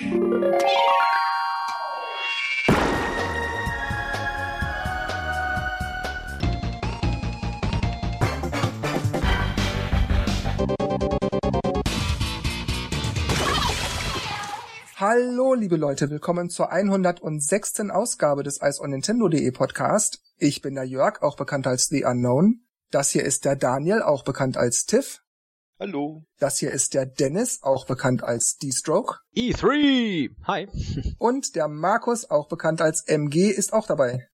Hallo, liebe Leute, willkommen zur 106. Ausgabe des Eis on Nintendo.de Podcast. Ich bin der Jörg, auch bekannt als The Unknown. Das hier ist der Daniel, auch bekannt als Tiff. Hallo. Das hier ist der Dennis, auch bekannt als D-Stroke. E3! Hi. Und der Markus, auch bekannt als MG, ist auch dabei.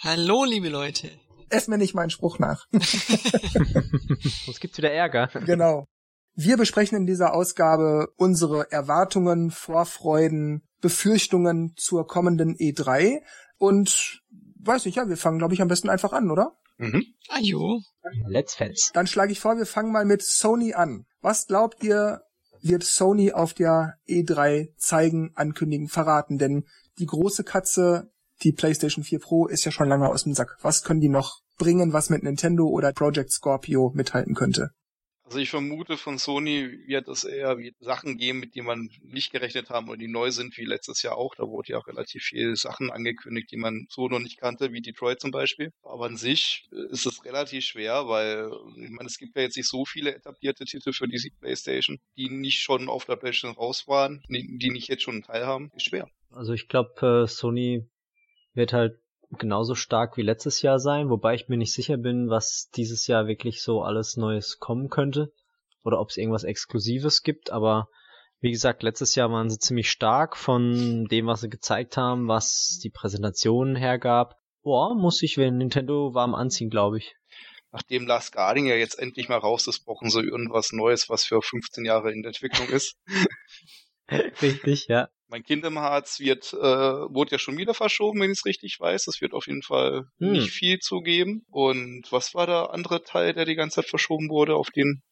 Hallo, liebe Leute. Ess mir nicht meinen Spruch nach. Sonst gibt's wieder Ärger. Genau. Wir besprechen in dieser Ausgabe unsere Erwartungen, Vorfreuden, Befürchtungen zur kommenden E3 und weiß nicht, ja, wir fangen glaube ich am besten einfach an, oder? Mhm. Ajo. Let's Fans. Dann schlage ich vor, wir fangen mal mit Sony an. Was glaubt ihr, wird Sony auf der E3 zeigen, ankündigen, verraten? Denn die große Katze, die PlayStation 4 Pro, ist ja schon lange aus dem Sack. Was können die noch bringen, was mit Nintendo oder Project Scorpio mithalten könnte? Also ich vermute, von Sony wird es eher wie Sachen geben, mit denen man nicht gerechnet haben oder die neu sind, wie letztes Jahr auch. Da wurde ja auch relativ viele Sachen angekündigt, die man so noch nicht kannte, wie Detroit zum Beispiel. Aber an sich ist es relativ schwer, weil ich meine, es gibt ja jetzt nicht so viele etablierte Titel für die PlayStation, die nicht schon auf der PlayStation raus waren, die nicht jetzt schon einen Teil haben. Ist schwer. Also ich glaube, Sony wird halt genauso stark wie letztes Jahr sein, wobei ich mir nicht sicher bin, was dieses Jahr wirklich so alles Neues kommen könnte oder ob es irgendwas Exklusives gibt, aber wie gesagt, letztes Jahr waren sie ziemlich stark von dem, was sie gezeigt haben, was die Präsentation hergab. Boah, muss ich, wenn Nintendo warm anziehen, glaube ich. Nachdem Last Guardian ja jetzt endlich mal raus ist, brauchen sie irgendwas Neues, was für 15 Jahre in der Entwicklung ist. Richtig, ja. Mein Kingdom Hearts wird, äh, wurde ja schon wieder verschoben, wenn ich es richtig weiß. Es wird auf jeden Fall hm. nicht viel zugeben. Und was war der andere Teil, der die ganze Zeit verschoben wurde, auf den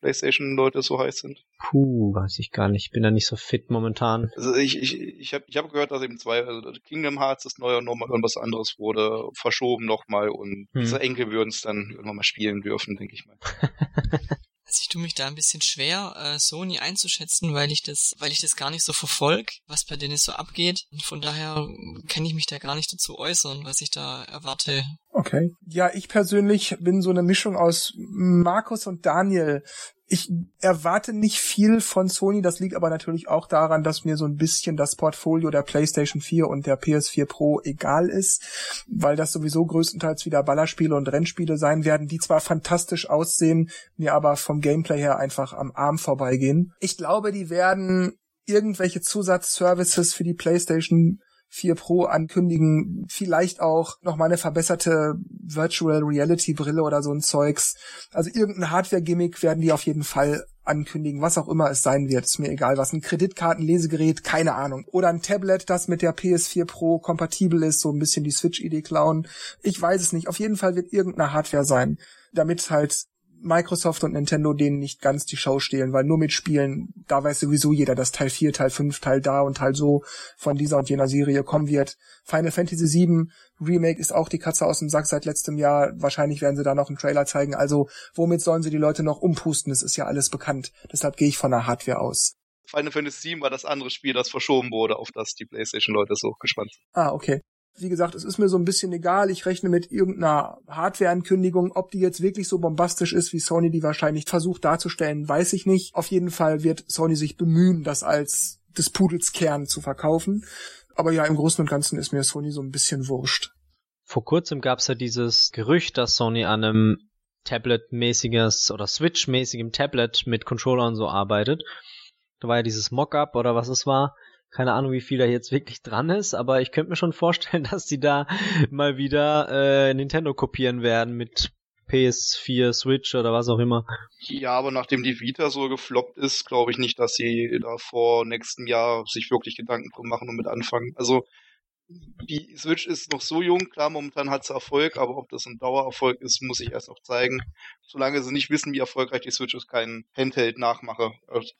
PlayStation-Leute so heiß sind? Puh, weiß ich gar nicht. Ich bin da nicht so fit momentan. Also ich, ich, ich habe ich hab gehört, dass eben zwei, also Kingdom Hearts das neue und nochmal irgendwas anderes wurde, verschoben nochmal und hm. unsere Enkel würden es dann irgendwann mal spielen dürfen, denke ich mal. Also ich tue mich da ein bisschen schwer, äh, Sony einzuschätzen, weil ich das, weil ich das gar nicht so verfolg, was bei denen so abgeht. Und von daher kann ich mich da gar nicht dazu äußern, was ich da erwarte. Okay. Ja, ich persönlich bin so eine Mischung aus Markus und Daniel ich erwarte nicht viel von Sony, das liegt aber natürlich auch daran, dass mir so ein bisschen das Portfolio der PlayStation 4 und der PS4 Pro egal ist, weil das sowieso größtenteils wieder Ballerspiele und Rennspiele sein werden, die zwar fantastisch aussehen, mir aber vom Gameplay her einfach am Arm vorbeigehen. Ich glaube, die werden irgendwelche Zusatzservices für die PlayStation 4 Pro ankündigen, vielleicht auch noch mal eine verbesserte Virtual Reality Brille oder so ein Zeugs. Also irgendein Hardware-Gimmick werden die auf jeden Fall ankündigen, was auch immer es sein wird, ist mir egal, was ein Kreditkartenlesegerät, keine Ahnung, oder ein Tablet, das mit der PS4 Pro kompatibel ist, so ein bisschen die Switch-Idee klauen. Ich weiß es nicht. Auf jeden Fall wird irgendeine Hardware sein, damit halt Microsoft und Nintendo denen nicht ganz die Show stehlen, weil nur mit Spielen, da weiß sowieso jeder, dass Teil 4, Teil 5, Teil da und Teil so von dieser und jener Serie kommen wird. Final Fantasy 7 Remake ist auch die Katze aus dem Sack seit letztem Jahr. Wahrscheinlich werden sie da noch einen Trailer zeigen. Also womit sollen sie die Leute noch umpusten? Das ist ja alles bekannt. Deshalb gehe ich von der Hardware aus. Final Fantasy 7 war das andere Spiel, das verschoben wurde, auf das die PlayStation-Leute so gespannt sind. Ah, okay. Wie gesagt, es ist mir so ein bisschen egal. Ich rechne mit irgendeiner Hardware-Ankündigung. Ob die jetzt wirklich so bombastisch ist, wie Sony die wahrscheinlich versucht darzustellen, weiß ich nicht. Auf jeden Fall wird Sony sich bemühen, das als des Pudels Kern zu verkaufen. Aber ja, im Großen und Ganzen ist mir Sony so ein bisschen wurscht. Vor kurzem gab es ja dieses Gerücht, dass Sony an einem Tablet-mäßiges oder Switch-mäßigem Tablet mit Controller und so arbeitet. Da war ja dieses Mockup oder was es war keine Ahnung, wie viel da jetzt wirklich dran ist, aber ich könnte mir schon vorstellen, dass die da mal wieder äh, Nintendo kopieren werden mit PS4, Switch oder was auch immer. Ja, aber nachdem die Vita so gefloppt ist, glaube ich nicht, dass sie da vor nächstem Jahr sich wirklich Gedanken drum machen und mit anfangen. Also die Switch ist noch so jung, klar, momentan hat sie Erfolg, aber ob das ein Dauererfolg ist, muss ich erst noch zeigen. Solange sie nicht wissen, wie erfolgreich die Switch ist, keinen Handheld-Nachmacher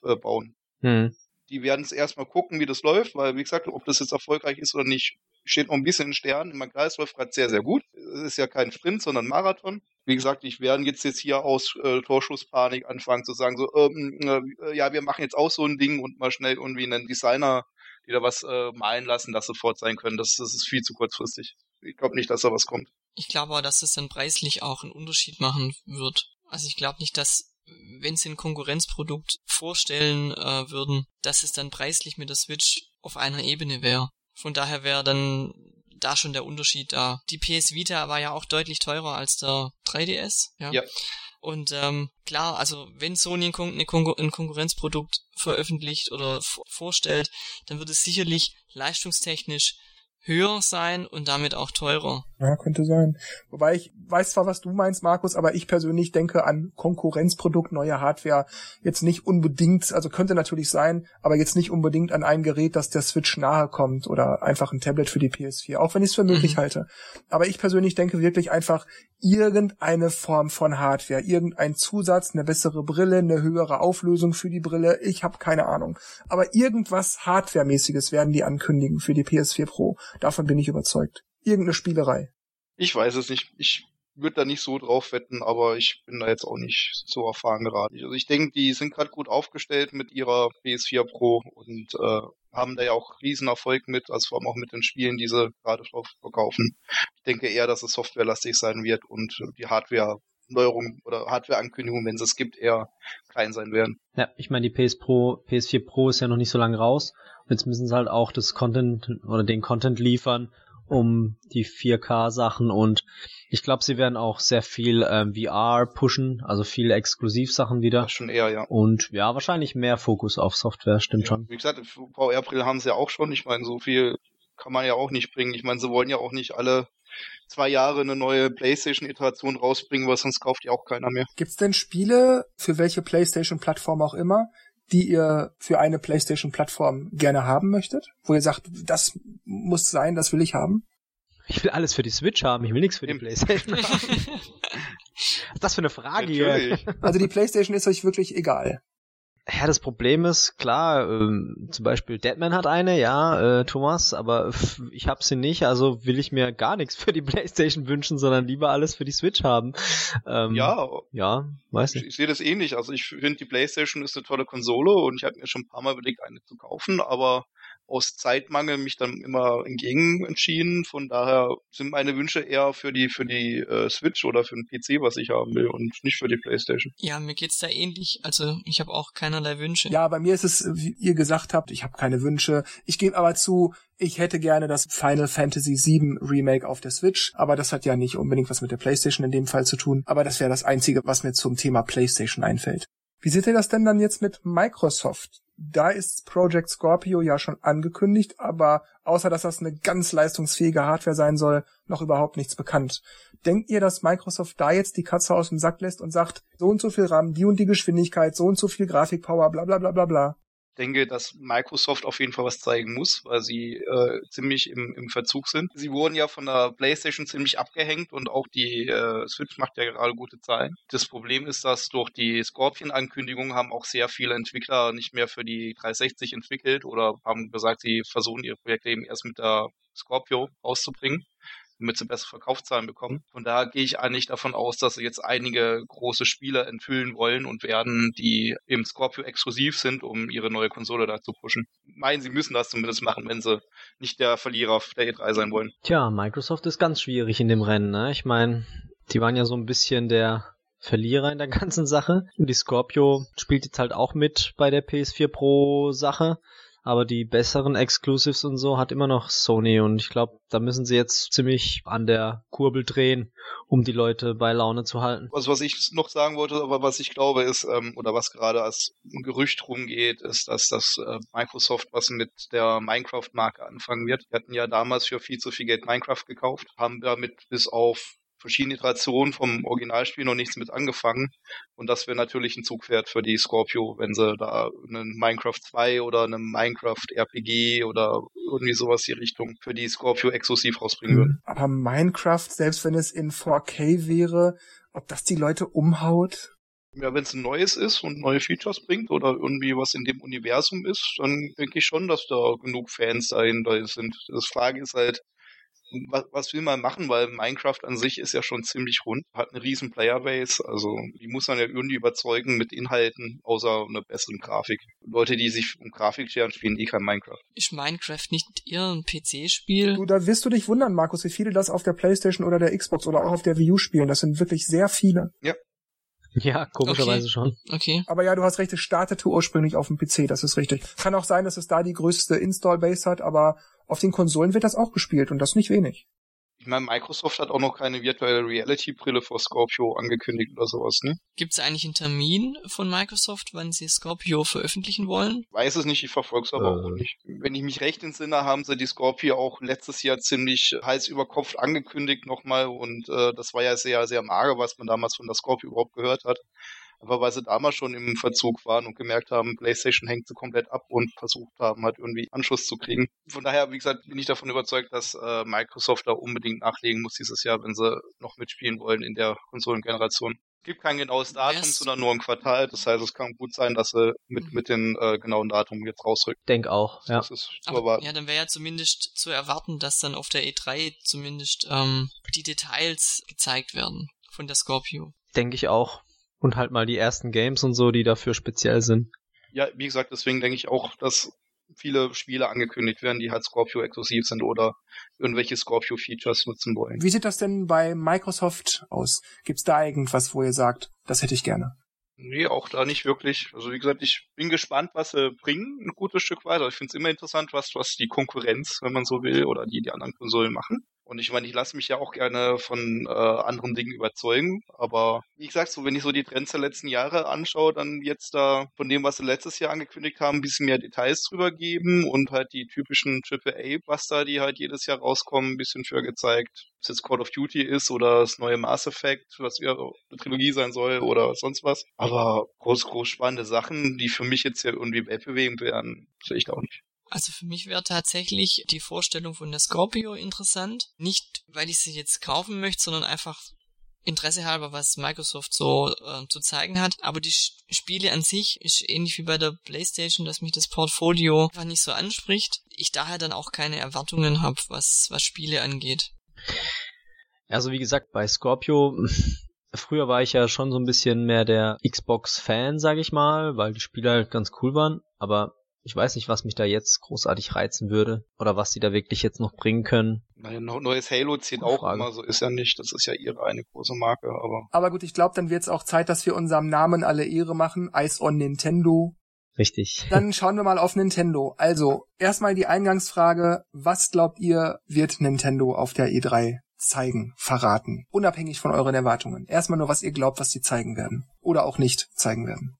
äh, bauen. Hm die werden es erstmal gucken, wie das läuft, weil, wie gesagt, ob das jetzt erfolgreich ist oder nicht, steht noch ein bisschen in Sternen. Mein Kreis läuft gerade sehr, sehr gut. Es ist ja kein Sprint, sondern Marathon. Wie gesagt, ich werde jetzt jetzt hier aus äh, Torschusspanik anfangen zu sagen, so, ähm, äh, ja, wir machen jetzt auch so ein Ding und mal schnell irgendwie einen Designer die da was äh, malen lassen, das sofort sein können. Das, das ist viel zu kurzfristig. Ich glaube nicht, dass da was kommt. Ich glaube aber, dass es dann preislich auch einen Unterschied machen wird. Also ich glaube nicht, dass wenn sie ein Konkurrenzprodukt vorstellen äh, würden, dass es dann preislich mit der Switch auf einer Ebene wäre. Von daher wäre dann da schon der Unterschied da. Die PS Vita war ja auch deutlich teurer als der 3DS. Ja. ja. Und ähm, klar, also wenn Sony ein, Kon ein Konkurrenzprodukt veröffentlicht oder vorstellt, dann wird es sicherlich leistungstechnisch höher sein und damit auch teurer. Ja, könnte sein. Wobei ich weiß zwar, was du meinst, Markus, aber ich persönlich denke an Konkurrenzprodukt, neue Hardware jetzt nicht unbedingt, also könnte natürlich sein, aber jetzt nicht unbedingt an ein Gerät, das der Switch nahe kommt oder einfach ein Tablet für die PS4, auch wenn ich es für möglich mhm. halte. Aber ich persönlich denke wirklich einfach irgendeine Form von Hardware, irgendein Zusatz, eine bessere Brille, eine höhere Auflösung für die Brille, ich habe keine Ahnung. Aber irgendwas Hardwaremäßiges werden die ankündigen für die PS4 Pro. Davon bin ich überzeugt. Irgendeine Spielerei. Ich weiß es nicht. Ich würde da nicht so drauf wetten, aber ich bin da jetzt auch nicht so erfahren gerade. Also ich denke, die sind gerade gut aufgestellt mit ihrer PS4 Pro und äh, haben da ja auch riesen Erfolg mit, also vor allem auch mit den Spielen, die sie gerade verkaufen. Ich denke eher, dass es softwarelastig sein wird und die Hardware Neuerungen oder Hardware-Ankündigungen, wenn es es gibt, eher klein sein werden. Ja, ich meine, die PS Pro, PS4 Pro ist ja noch nicht so lange raus. Jetzt müssen sie halt auch das Content oder den Content liefern, um die 4K-Sachen und ich glaube, sie werden auch sehr viel ähm, VR pushen, also viele Exklusivsachen wieder. Ja, schon eher, ja. Und ja, wahrscheinlich mehr Fokus auf Software, stimmt ja, schon. Wie gesagt, VR-Brille haben sie ja auch schon. Ich meine, so viel kann man ja auch nicht bringen. Ich meine, sie wollen ja auch nicht alle zwei Jahre eine neue PlayStation-Iteration rausbringen, weil sonst kauft die auch keiner mehr. Gibt's denn Spiele, für welche PlayStation-Plattform auch immer, die ihr für eine PlayStation-Plattform gerne haben möchtet? Wo ihr sagt, das muss sein, das will ich haben? Ich will alles für die Switch haben, ich will nichts für die PlayStation haben. Was ist das für eine Frage hier? Also die PlayStation ist euch wirklich egal. Ja, das Problem ist, klar, ähm, zum Beispiel Deadman hat eine, ja, äh, Thomas, aber ich hab sie nicht, also will ich mir gar nichts für die Playstation wünschen, sondern lieber alles für die Switch haben. Ähm, ja. Ja, weiß nicht. Ich, ich sehe das ähnlich. Also ich finde, die Playstation ist eine tolle Konsole und ich habe mir schon ein paar Mal überlegt, eine zu kaufen, aber aus Zeitmangel mich dann immer entgegen entschieden. Von daher sind meine Wünsche eher für die für die äh, Switch oder für den PC, was ich haben will und nicht für die PlayStation. Ja, mir geht's da ähnlich. Also ich habe auch keinerlei Wünsche. Ja, bei mir ist es, wie ihr gesagt habt, ich habe keine Wünsche. Ich gebe aber zu, ich hätte gerne das Final Fantasy VII Remake auf der Switch, aber das hat ja nicht unbedingt was mit der PlayStation in dem Fall zu tun. Aber das wäre das Einzige, was mir zum Thema PlayStation einfällt. Wie seht ihr das denn dann jetzt mit Microsoft? Da ist Project Scorpio ja schon angekündigt, aber außer dass das eine ganz leistungsfähige Hardware sein soll, noch überhaupt nichts bekannt. Denkt ihr, dass Microsoft da jetzt die Katze aus dem Sack lässt und sagt, so und so viel RAM, die und die Geschwindigkeit, so und so viel Grafikpower, bla bla bla bla bla? Denke, dass Microsoft auf jeden Fall was zeigen muss, weil sie äh, ziemlich im, im Verzug sind. Sie wurden ja von der PlayStation ziemlich abgehängt und auch die äh, Switch macht ja gerade gute Zahlen. Das Problem ist, dass durch die Scorpion-Ankündigung haben auch sehr viele Entwickler nicht mehr für die 360 entwickelt oder haben gesagt, sie versuchen ihre Projekte eben erst mit der Scorpio rauszubringen damit sie bessere Verkaufszahlen bekommen. Von daher gehe ich eigentlich davon aus, dass sie jetzt einige große Spiele enthüllen wollen und werden, die im Scorpio exklusiv sind, um ihre neue Konsole da zu pushen. Meinen, sie müssen das zumindest machen, wenn sie nicht der Verlierer auf der E3 sein wollen. Tja, Microsoft ist ganz schwierig in dem Rennen, ne? Ich meine, die waren ja so ein bisschen der Verlierer in der ganzen Sache. Die Scorpio spielt jetzt halt auch mit bei der PS4 Pro Sache aber die besseren Exclusives und so hat immer noch Sony und ich glaube, da müssen sie jetzt ziemlich an der Kurbel drehen, um die Leute bei Laune zu halten. Also was ich noch sagen wollte, aber was ich glaube ist, ähm, oder was gerade als Gerücht rumgeht, ist, dass das äh, Microsoft was mit der Minecraft-Marke anfangen wird. Wir hatten ja damals für viel zu viel Geld Minecraft gekauft, haben damit bis auf verschiedene Iterationen vom Originalspiel noch nichts mit angefangen. Und das wäre natürlich ein Zugpferd für die Scorpio, wenn sie da einen Minecraft 2 oder einen Minecraft RPG oder irgendwie sowas die Richtung für die Scorpio exklusiv rausbringen würden. Aber Minecraft, selbst wenn es in 4K wäre, ob das die Leute umhaut? Ja, wenn es ein neues ist und neue Features bringt oder irgendwie was in dem Universum ist, dann denke ich schon, dass da genug Fans dahinter sind. Das Frage ist halt, was, was will man machen, weil Minecraft an sich ist ja schon ziemlich rund, hat eine riesen Playerbase, also die muss man ja irgendwie überzeugen mit Inhalten, außer einer besseren Grafik. Leute, die sich um Grafik scheren, spielen eh kein Minecraft. Ist Minecraft nicht eher ein PC-Spiel? Du, da wirst du dich wundern, Markus, wie viele das auf der Playstation oder der Xbox oder auch auf der Wii U spielen. Das sind wirklich sehr viele. Ja. Ja, komischerweise Okay. schon. Okay. Aber ja, du hast recht, es startete ursprünglich auf dem PC, das ist richtig. Kann auch sein, dass es da die größte Install-Base hat, aber auf den Konsolen wird das auch gespielt und das nicht wenig. Ich meine, Microsoft hat auch noch keine virtuelle Reality-Brille für Scorpio angekündigt oder sowas, ne? Gibt es eigentlich einen Termin von Microsoft, wann sie Scorpio veröffentlichen wollen? Weiß es nicht, ich verfolge es aber Äh. auch nicht. Wenn ich mich recht entsinne, haben sie die Scorpio auch letztes Jahr ziemlich Hals über Kopf angekündigt nochmal und äh, das war ja sehr, sehr mager, was man damals von der Scorpio überhaupt gehört hat. Aber weil sie damals schon im Verzug waren und gemerkt haben, PlayStation hängt sie komplett ab und versucht haben, halt irgendwie Anschluss zu kriegen. Von daher, wie gesagt, bin ich davon überzeugt, dass äh, Microsoft da unbedingt nachlegen muss dieses Jahr, wenn sie noch mitspielen wollen in der Konsolengeneration. Es gibt kein genaues Datum, Yes. sondern nur ein Quartal. Das heißt, es kann gut sein, dass sie mit, mit den äh, genauen Datum jetzt rausrücken. Denk auch, ja. Das ist zu Aber, ja, dann wäre ja zumindest zu erwarten, dass dann auf der E3 zumindest ähm, die Details gezeigt werden von der Scorpio. Denke ich auch. Und halt mal die ersten Games und so, die dafür speziell sind. Ja, wie gesagt, deswegen denke ich auch, dass viele Spiele angekündigt werden, die halt Scorpio exklusiv sind oder irgendwelche Scorpio-Features nutzen wollen. Wie sieht das denn bei Microsoft aus? Gibt's da irgendwas, wo ihr sagt, das hätte ich gerne? Nee, auch da nicht wirklich. Also wie gesagt, ich bin gespannt, was sie bringen, ein gutes Stück weiter. Ich finde es immer interessant, was, was die Konkurrenz, wenn man so will, oder die, die anderen Konsolen machen. Und ich meine, ich lasse mich ja auch gerne von äh, anderen Dingen überzeugen. Aber wie gesagt, so wenn ich so die Trends der letzten Jahre anschaue, dann jetzt da von dem, was sie letztes Jahr angekündigt haben, ein bisschen mehr Details drüber geben und halt die typischen AAA-Buster, die halt jedes Jahr rauskommen, ein bisschen für gezeigt. Ob es jetzt Call of Duty ist oder das neue Mass Effect, was ja eine Trilogie sein soll oder sonst was. Aber groß, groß spannende Sachen, die für mich jetzt ja irgendwie weltbewegend wären, sehe ich da auch nicht. Also für mich wäre tatsächlich die Vorstellung von der Scorpio interessant. Nicht, weil ich sie jetzt kaufen möchte, sondern einfach Interesse halber, was Microsoft so äh, zu zeigen hat. Aber die Sch- Spiele an sich ist ähnlich wie bei der PlayStation, dass mich das Portfolio einfach nicht so anspricht. Ich daher dann auch keine Erwartungen habe, was, was Spiele angeht. Also wie gesagt, bei Scorpio, früher war ich ja schon so ein bisschen mehr der Xbox-Fan, sag ich mal, weil die Spiele halt ganz cool waren, aber ich weiß nicht, was mich da jetzt großartig reizen würde oder was sie da wirklich jetzt noch bringen können. Mein neues Halo zählt auch Frage. immer, so ist ja nicht. Das ist ja ihre eine große Marke, aber Aber gut, ich glaube, dann wird's auch Zeit, dass wir unserem Namen alle Ehre machen. Ice on Nintendo. Richtig. Dann schauen wir mal auf Nintendo. Also, erstmal die Eingangsfrage. Was glaubt ihr, wird Nintendo auf der E3 zeigen, verraten? Unabhängig von euren Erwartungen. Erstmal nur, was ihr glaubt, was sie zeigen werden. Oder auch nicht zeigen werden.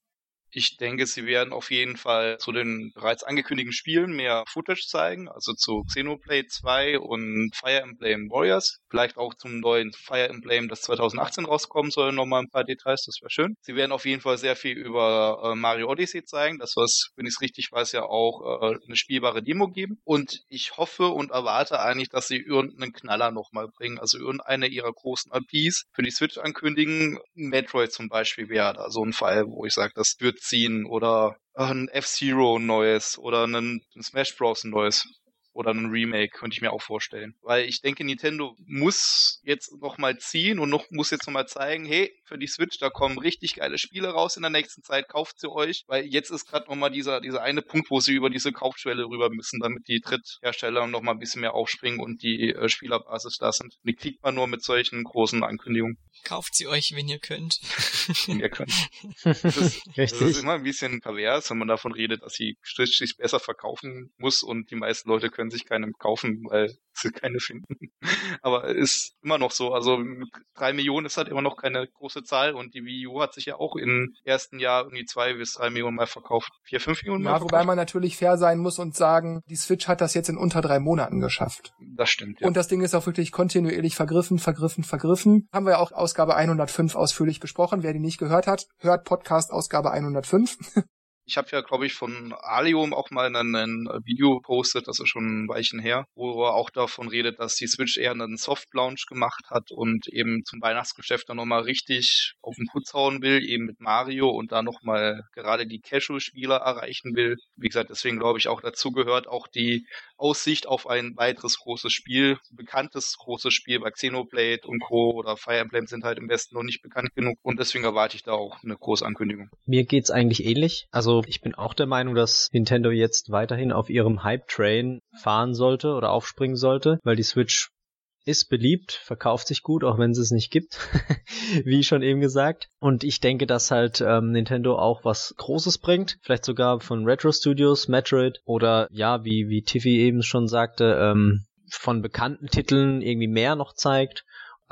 Ich denke, sie werden auf jeden Fall zu den bereits angekündigten Spielen mehr Footage zeigen, also zu Xenoblade 2 und Fire Emblem Warriors. Vielleicht auch zum neuen Fire Emblem, das 2018 rauskommen soll, nochmal ein paar Details, das wäre schön. Sie werden auf jeden Fall sehr viel über äh, Mario Odyssey zeigen, das was, wenn ich es richtig weiß, ja auch äh, eine spielbare Demo geben. Und ich hoffe und erwarte eigentlich, dass sie irgendeinen Knaller nochmal bringen, also irgendeine ihrer großen IPs für die Switch ankündigen. Metroid zum Beispiel wäre da so ein Fall, wo ich sage, das wird ziehen oder ein F-Zero neues oder ein, Smash Bros. neues oder ein Remake, könnte ich mir auch vorstellen. Weil ich denke, Nintendo muss jetzt nochmal ziehen und noch, muss jetzt nochmal zeigen, hey, für die Switch, da kommen richtig geile Spiele raus in der nächsten Zeit, kauft sie euch, weil jetzt ist gerade nochmal dieser, dieser eine Punkt, wo sie über diese Kaufschwelle rüber müssen, damit die Dritthersteller nochmal ein bisschen mehr aufspringen und die äh, Spielerbasis da sind. Die kriegt man nur mit solchen großen Ankündigungen, Kauft sie euch, wenn ihr könnt. wenn ihr könnt. Das ist, das ist immer ein bisschen pervers, wenn man davon redet, dass sie sich besser verkaufen muss und die meisten Leute können sich keine kaufen, weil sie keine finden. Aber ist immer noch so. Also drei Millionen ist halt immer noch keine große Zahl und die Wii U hat sich ja auch im ersten Jahr irgendwie zwei bis drei Millionen mal verkauft. Vier, fünf Millionen mal Ja, wobei verkauft. man natürlich fair sein muss und sagen, die Switch hat das jetzt in unter drei Monaten geschafft. Das stimmt, ja. Und das Ding ist auch wirklich kontinuierlich vergriffen, vergriffen, vergriffen. Haben wir ja auch Ausgabe 105 ausführlich besprochen. Wer die nicht gehört hat, hört Podcast Ausgabe 105. Ich habe ja, glaube ich, von Alium auch mal ein, ein Video gepostet, das ist schon ein Weichen her, wo er auch davon redet, dass die Switch eher einen Soft-Launch gemacht hat und eben zum Weihnachtsgeschäft dann nochmal richtig auf den Putz hauen will, eben mit Mario und da nochmal gerade die Casual-Spieler erreichen will. Wie gesagt, deswegen glaube ich auch dazu gehört auch die Aussicht auf ein weiteres großes Spiel, bekanntes großes Spiel, weil Xenoblade und Co. oder Fire Emblem sind halt im Westen noch nicht bekannt genug und deswegen erwarte ich da auch eine große Ankündigung. Mir geht's eigentlich ähnlich. Also ich bin auch der Meinung, dass Nintendo jetzt weiterhin auf ihrem Hype-Train fahren sollte oder aufspringen sollte, weil die Switch ist beliebt, verkauft sich gut, auch wenn es es nicht gibt, wie schon eben gesagt. Und ich denke, dass halt ähm, Nintendo auch was Großes bringt, vielleicht sogar von Retro Studios, Metroid oder ja, wie wie Tiffy eben schon sagte, ähm, von bekannten Titeln irgendwie mehr noch zeigt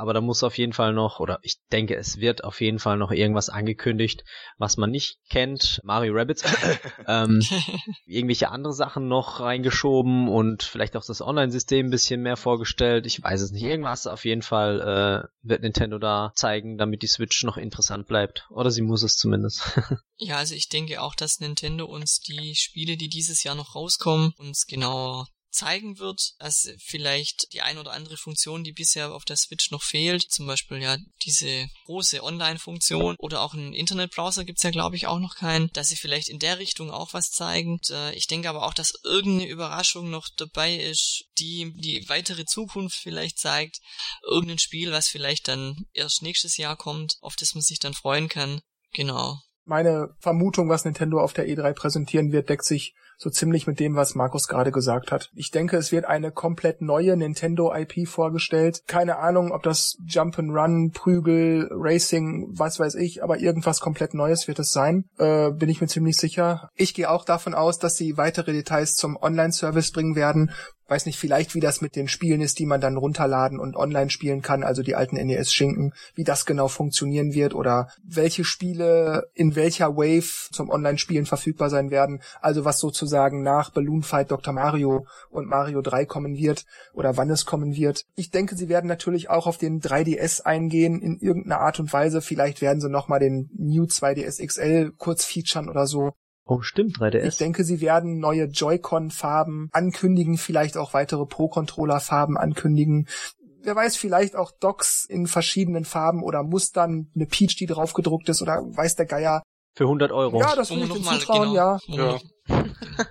aber da muss auf jeden Fall noch, oder ich denke, es wird auf jeden Fall noch irgendwas angekündigt, was man nicht kennt. Mario Rabbits. ähm, irgendwelche andere Sachen noch reingeschoben und vielleicht auch das Online-System ein bisschen mehr vorgestellt. Ich weiß es nicht. Irgendwas auf jeden Fall äh, wird Nintendo da zeigen, damit die Switch noch interessant bleibt. Oder sie muss es zumindest. ja, also ich denke auch, dass Nintendo uns die Spiele, die dieses Jahr noch rauskommen, uns genau zeigen wird, dass vielleicht die ein oder andere Funktion, die bisher auf der Switch noch fehlt, zum Beispiel ja diese große Online-Funktion oder auch einen Internetbrowser gibt's ja glaube ich auch noch keinen, dass sie vielleicht in der Richtung auch was zeigen. Und, äh, ich denke aber auch, dass irgendeine Überraschung noch dabei ist, die die weitere Zukunft vielleicht zeigt. Irgendein Spiel, was vielleicht dann erst nächstes Jahr kommt, auf das man sich dann freuen kann. Genau. Meine Vermutung, was Nintendo auf der E3 präsentieren wird, deckt sich so ziemlich mit dem, was Markus gerade gesagt hat. Ich denke, es wird eine komplett neue Nintendo IP vorgestellt. Keine Ahnung, ob das Jump'n'Run, Prügel, Racing, was weiß ich, aber irgendwas komplett Neues wird es sein. Äh, bin ich mir ziemlich sicher. Ich gehe auch davon aus, dass sie weitere Details zum Online-Service bringen werden weiß nicht, vielleicht wie das mit den Spielen ist, die man dann runterladen und online spielen kann, also die alten NES-Schinken, wie das genau funktionieren wird oder welche Spiele in welcher Wave zum Online-Spielen verfügbar sein werden, also was sozusagen nach Balloon Fight Dr. Mario und Mario 3 kommen wird oder wann es kommen wird. Ich denke, sie werden natürlich auch auf den 3DS eingehen in irgendeiner Art und Weise. Vielleicht werden sie nochmal den New 2DS XL kurz featuren oder so. Oh, stimmt, 3DS. Ich denke, sie werden neue Joy-Con-Farben ankündigen, vielleicht auch weitere Pro-Controller-Farben ankündigen. Wer weiß, vielleicht auch Docks in verschiedenen Farben oder Mustern, eine Peach, die drauf gedruckt ist oder weiß der Geier. Für 100 Euro. Ja, das würde ich dir zutrauen, genau. ja. ja.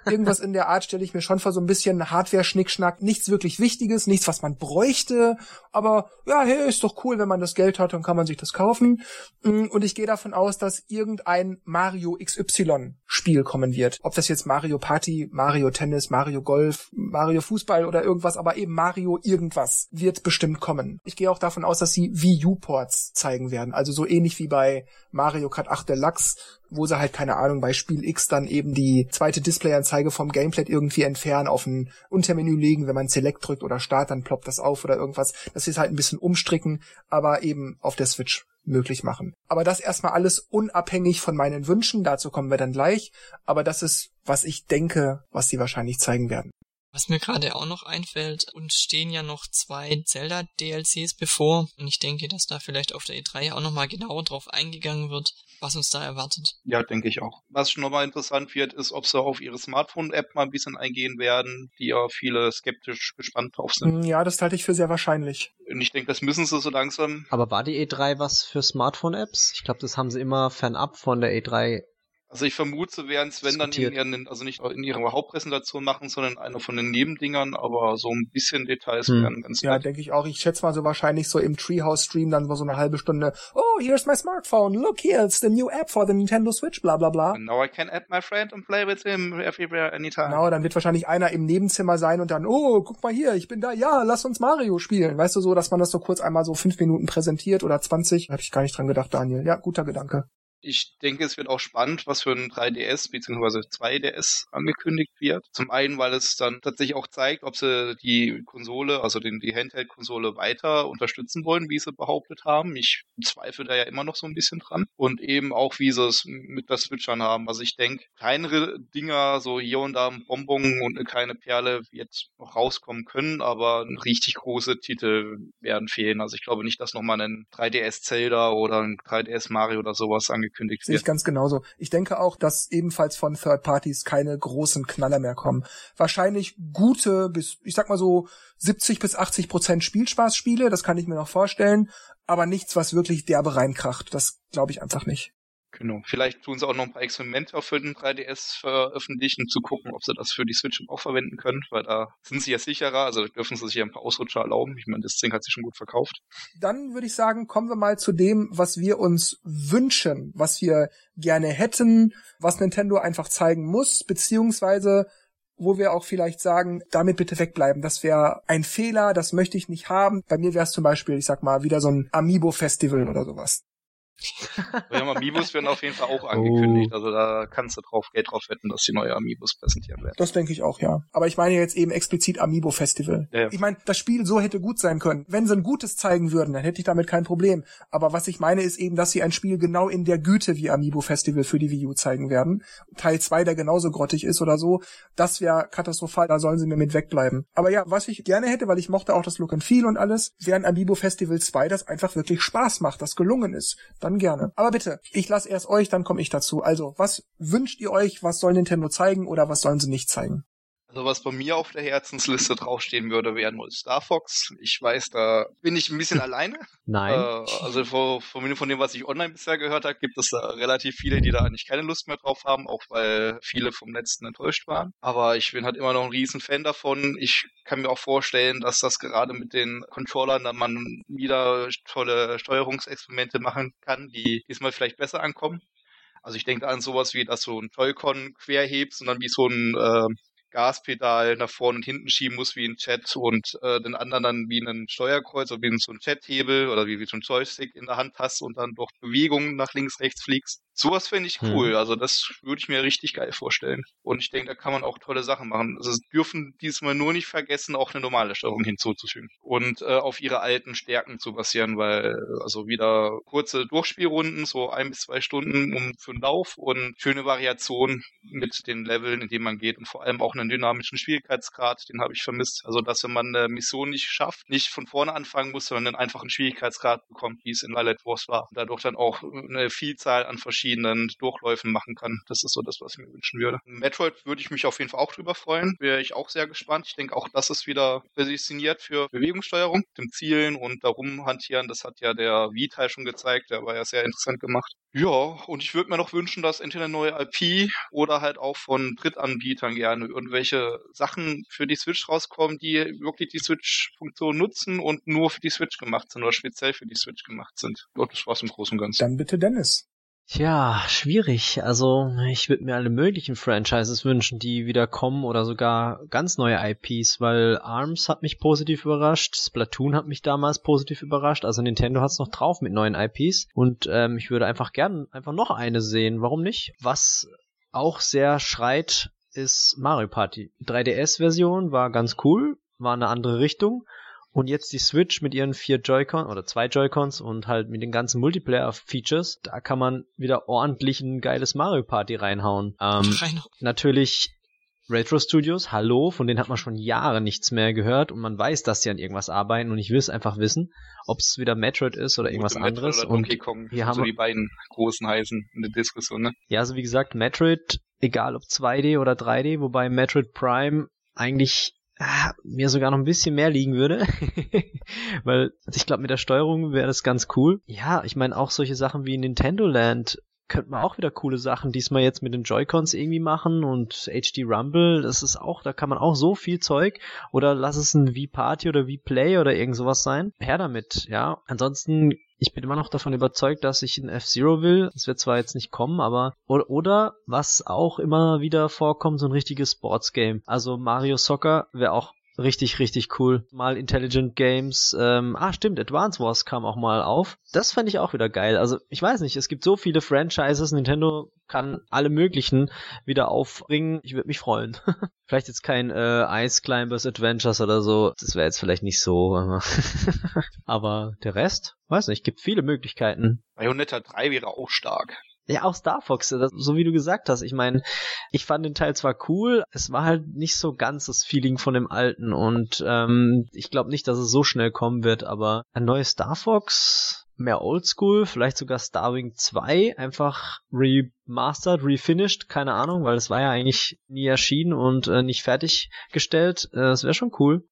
Irgendwas in der Art stelle ich mir schon vor, so ein bisschen Hardware-Schnickschnack. Nichts wirklich Wichtiges, nichts, was man bräuchte. Aber ja, hey, ist doch cool, wenn man das Geld hat, dann kann man sich das kaufen. Mm, und ich gehe davon aus, dass irgendein Mario XY-Spiel kommen wird. Ob das jetzt Mario Party, Mario Tennis, Mario Golf, Mario Fußball oder irgendwas, aber eben Mario irgendwas wird bestimmt kommen. Ich gehe auch davon aus, dass sie Wii U-Ports zeigen werden. Also so ähnlich wie bei Mario Kart 8 Deluxe, wo sie halt, keine Ahnung, bei Spiel X dann eben die zweite Displayanzeige vom Gamepad irgendwie entfernen, auf ein Untermenü legen, wenn man Select drückt oder Start, dann ploppt das auf oder irgendwas. Das ist halt ein bisschen umstricken, aber eben auf der Switch möglich machen. Aber das erstmal alles unabhängig von meinen Wünschen, dazu kommen wir dann gleich, aber das ist, was ich denke, was sie wahrscheinlich zeigen werden. Was mir gerade auch noch einfällt, uns stehen ja noch zwei Zelda-DLCs bevor und ich denke, dass da vielleicht auf der E3 auch nochmal genauer drauf eingegangen wird, was uns da erwartet. Ja, denke ich auch. Was schon nochmal interessant wird, ist, ob sie auf ihre Smartphone-App mal ein bisschen eingehen werden, die ja viele skeptisch gespannt drauf sind. Ja, das halte ich für sehr wahrscheinlich. Und ich denke, das müssen sie so langsam. Aber war die E3 was für Smartphone-Apps? Ich glaube, das haben sie immer fernab von der E3 also ich vermute, sie werden es, wenn dann in ihren, also nicht in ihrer Hauptpräsentation machen, sondern einer von den Nebendingern, aber so ein bisschen Details hm. werden ganz Ja, denke ich auch. Ich schätze mal so wahrscheinlich so im Treehouse-Stream dann so eine halbe Stunde, oh, here's my smartphone, look here, it's the new app for the Nintendo Switch, bla bla bla. And now I can add my friend and play with him everywhere, anytime. Genau, dann wird wahrscheinlich einer im Nebenzimmer sein und dann, oh, guck mal hier, ich bin da, ja, lass uns Mario spielen. Weißt du so, dass man das so kurz einmal so fünf Minuten präsentiert oder 20? Hab ich gar nicht dran gedacht, Daniel. Ja, guter Gedanke. Ich denke, es wird auch spannend, was für ein 3DS bzw. 2DS angekündigt wird. Zum einen, weil es dann tatsächlich auch zeigt, ob sie die Konsole, also den, die Handheld-Konsole weiter unterstützen wollen, wie sie behauptet haben. Ich zweifle da ja immer noch so ein bisschen dran. Und eben auch, wie sie es mit der Switch dann haben. Also ich denke, kleinere Dinger, so hier und da ein Bonbon und eine kleine Perle wird noch rauskommen können, aber richtig große Titel werden fehlen. Also ich glaube nicht, dass nochmal ein 3DS Zelda oder ein 3DS Mario oder sowas angekündigt angekündigt Sehe ich ganz genauso. Ich denke auch, dass ebenfalls von Third Parties keine großen Knaller mehr kommen. Wahrscheinlich gute bis, ich sag mal so, 70 bis 80 Prozent Spielspaßspiele, das kann ich mir noch vorstellen, aber nichts, was wirklich derbe reinkracht. Das glaube ich einfach nicht. Genau. Vielleicht tun sie auch noch ein paar Experimente für den 3DS veröffentlichen, zu gucken, ob sie das für die Switch auch verwenden können, weil da sind sie ja sicherer, also dürfen sie sich ja ein paar Ausrutscher erlauben. Ich meine, das Ding hat sich schon gut verkauft. Dann würde ich sagen, kommen wir mal zu dem, was wir uns wünschen, was wir gerne hätten, was Nintendo einfach zeigen muss, beziehungsweise wo wir auch vielleicht sagen, damit bitte wegbleiben. Das wäre ein Fehler, das möchte ich nicht haben. Bei mir wäre es zum Beispiel, ich sag mal, wieder so ein Amiibo-Festival oder sowas. Ja, Amiibos werden auf jeden Fall auch angekündigt. Oh. Also da kannst du drauf Geld drauf wetten, dass die neue Amiibos präsentieren werden. Das denke ich auch, ja. Aber ich meine jetzt eben explizit Amiibo Festival. Ja, ja. Ich meine, das Spiel so hätte gut sein können. Wenn sie ein gutes zeigen würden, dann hätte ich damit kein Problem. Aber was ich meine ist eben, dass sie ein Spiel genau in der Güte wie Amiibo Festival für die Wii U zeigen werden. Teil 2, der genauso grottig ist oder so. Das wäre katastrophal. Da sollen sie mir mit wegbleiben. Aber ja, was ich gerne hätte, weil ich mochte auch das Look and Feel und alles, wäre ein Amiibo Festival 2, das einfach wirklich Spaß macht, das gelungen ist. Dann gerne. Aber bitte, ich lasse erst euch, dann komme ich dazu. Also, was wünscht ihr euch? Was soll Nintendo zeigen oder was sollen sie nicht zeigen? Also was bei mir auf der Herzensliste draufstehen würde, wäre nur Star Fox. Ich weiß, da bin ich ein bisschen alleine. Nein. Äh, also von, von, dem, was ich online bisher gehört habe, gibt es da relativ viele, die da eigentlich keine Lust mehr drauf haben, auch weil viele vom letzten enttäuscht waren. Aber ich bin halt immer noch ein riesen Fan davon. Ich kann mir auch vorstellen, dass das gerade mit den Controllern dann man wieder tolle Steuerungsexperimente machen kann, die diesmal vielleicht besser ankommen. Also ich denke an sowas wie, dass du ein Toy-Con querhebst und dann wie so ein äh, Gaspedal nach vorne und hinten schieben muss wie ein Chat und äh, den anderen dann wie ein Steuerkreuz oder wie so ein Chat-Hebel oder wie, wie so ein Joystick in der Hand hast und dann durch Bewegungen nach links, rechts fliegst. Sowas finde ich cool. Hm. Also das würde ich mir richtig geil vorstellen. Und ich denke, da kann man auch tolle Sachen machen. Also dürfen diesmal nur nicht vergessen, auch eine normale Steuerung hinzuzufügen und äh, auf ihre alten Stärken zu basieren, weil also wieder kurze Durchspielrunden, so ein bis zwei Stunden um für einen Lauf und schöne Variation mit den Leveln, in denen man geht und vor allem auch einen dynamischen Schwierigkeitsgrad, den habe ich vermisst. Also dass wenn man eine Mission nicht schafft, nicht von vorne anfangen muss, sondern einen einfachen Schwierigkeitsgrad bekommt, wie es in Violet Wars war. Und dadurch dann auch eine Vielzahl an verschiedenen Durchläufen machen kann. Das ist so das, was ich mir wünschen würde. Metroid würde ich mich auf jeden Fall auch drüber freuen. Wäre ich auch sehr gespannt. Ich denke auch, das ist wieder prädestiniert für Bewegungssteuerung, dem Zielen und darum hantieren. Das hat ja der Wii-Teil schon gezeigt. Der war ja sehr interessant gemacht. Ja, und ich würde mir noch wünschen, dass entweder neue IP oder halt auch von Drittanbietern gerne irgendwelche Sachen für die Switch rauskommen, die wirklich die Switch-Funktion nutzen und nur für die Switch gemacht sind oder speziell für die Switch gemacht sind. Ja, das war's im Großen und Ganzen. Dann bitte Dennis. Tja, schwierig. Also ich würde mir alle möglichen Franchises wünschen, die wieder kommen oder sogar ganz neue IPs, weil ARMS hat mich positiv überrascht, Splatoon hat mich damals positiv überrascht, also Nintendo hat's noch drauf mit neuen IPs und ähm, ich würde einfach gern einfach noch eine sehen. Warum nicht? Was auch sehr schreit, ist Mario Party. 3DS-Version war ganz cool, war eine andere Richtung und jetzt die Switch mit ihren vier Joy-Con oder zwei Joy-Cons und halt mit den ganzen Multiplayer-Features, da kann man wieder ordentlich ein geiles Mario Party reinhauen. Ähm, natürlich Retro Studios, hallo, von denen hat man schon Jahre nichts mehr gehört und man weiß, dass sie an irgendwas arbeiten und ich will es einfach wissen, ob es wieder Metroid ist oder irgendwas Metroid anderes. Oder und Kong, hier haben so die beiden großen heißen in der Diskussion, ne? Ja, also wie gesagt, Metroid, egal ob 2D oder 3D, wobei Metroid Prime eigentlich ah, mir sogar noch ein bisschen mehr liegen würde. Weil ich glaube, mit der Steuerung wäre das ganz cool. Ja, ich meine auch solche Sachen wie Nintendo Land könnte man auch wieder coole Sachen diesmal jetzt mit den Joy-Cons irgendwie machen und HD Rumble, das ist auch, da kann man auch so viel Zeug oder lass es ein V-Party oder V-Play oder irgend sowas sein. Her damit, ja. Ansonsten ich bin immer noch davon überzeugt, dass ich ein F-Zero will. Das wird zwar jetzt nicht kommen, aber oder, oder was auch immer wieder vorkommt, so ein richtiges Sportsgame. Also Mario Soccer wäre auch Richtig, richtig cool. Mal Intelligent Games. Ähm, ah, stimmt, Advance Wars kam auch mal auf. Das fand ich auch wieder geil. Also, ich weiß nicht, es gibt so viele Franchises. Nintendo kann alle möglichen wieder aufbringen. Ich würde mich freuen. vielleicht jetzt kein äh, Ice Climbers Adventures oder so. Das wäre jetzt vielleicht nicht so. Aber der Rest, weiß nicht, gibt viele Möglichkeiten. Bayonetta 3 wäre auch stark. Ja, auch Star Fox, das, so wie du gesagt hast. Ich meine, ich fand den Teil zwar cool, es war halt nicht so ganz das Feeling von dem alten und ähm, ich glaube nicht, dass es so schnell kommen wird, aber ein neues Star Fox mehr Oldschool, vielleicht sogar Starwing 2, einfach remastered, refinished, keine Ahnung, weil es war ja eigentlich nie erschienen und äh, nicht fertiggestellt. Äh, das wäre schon cool.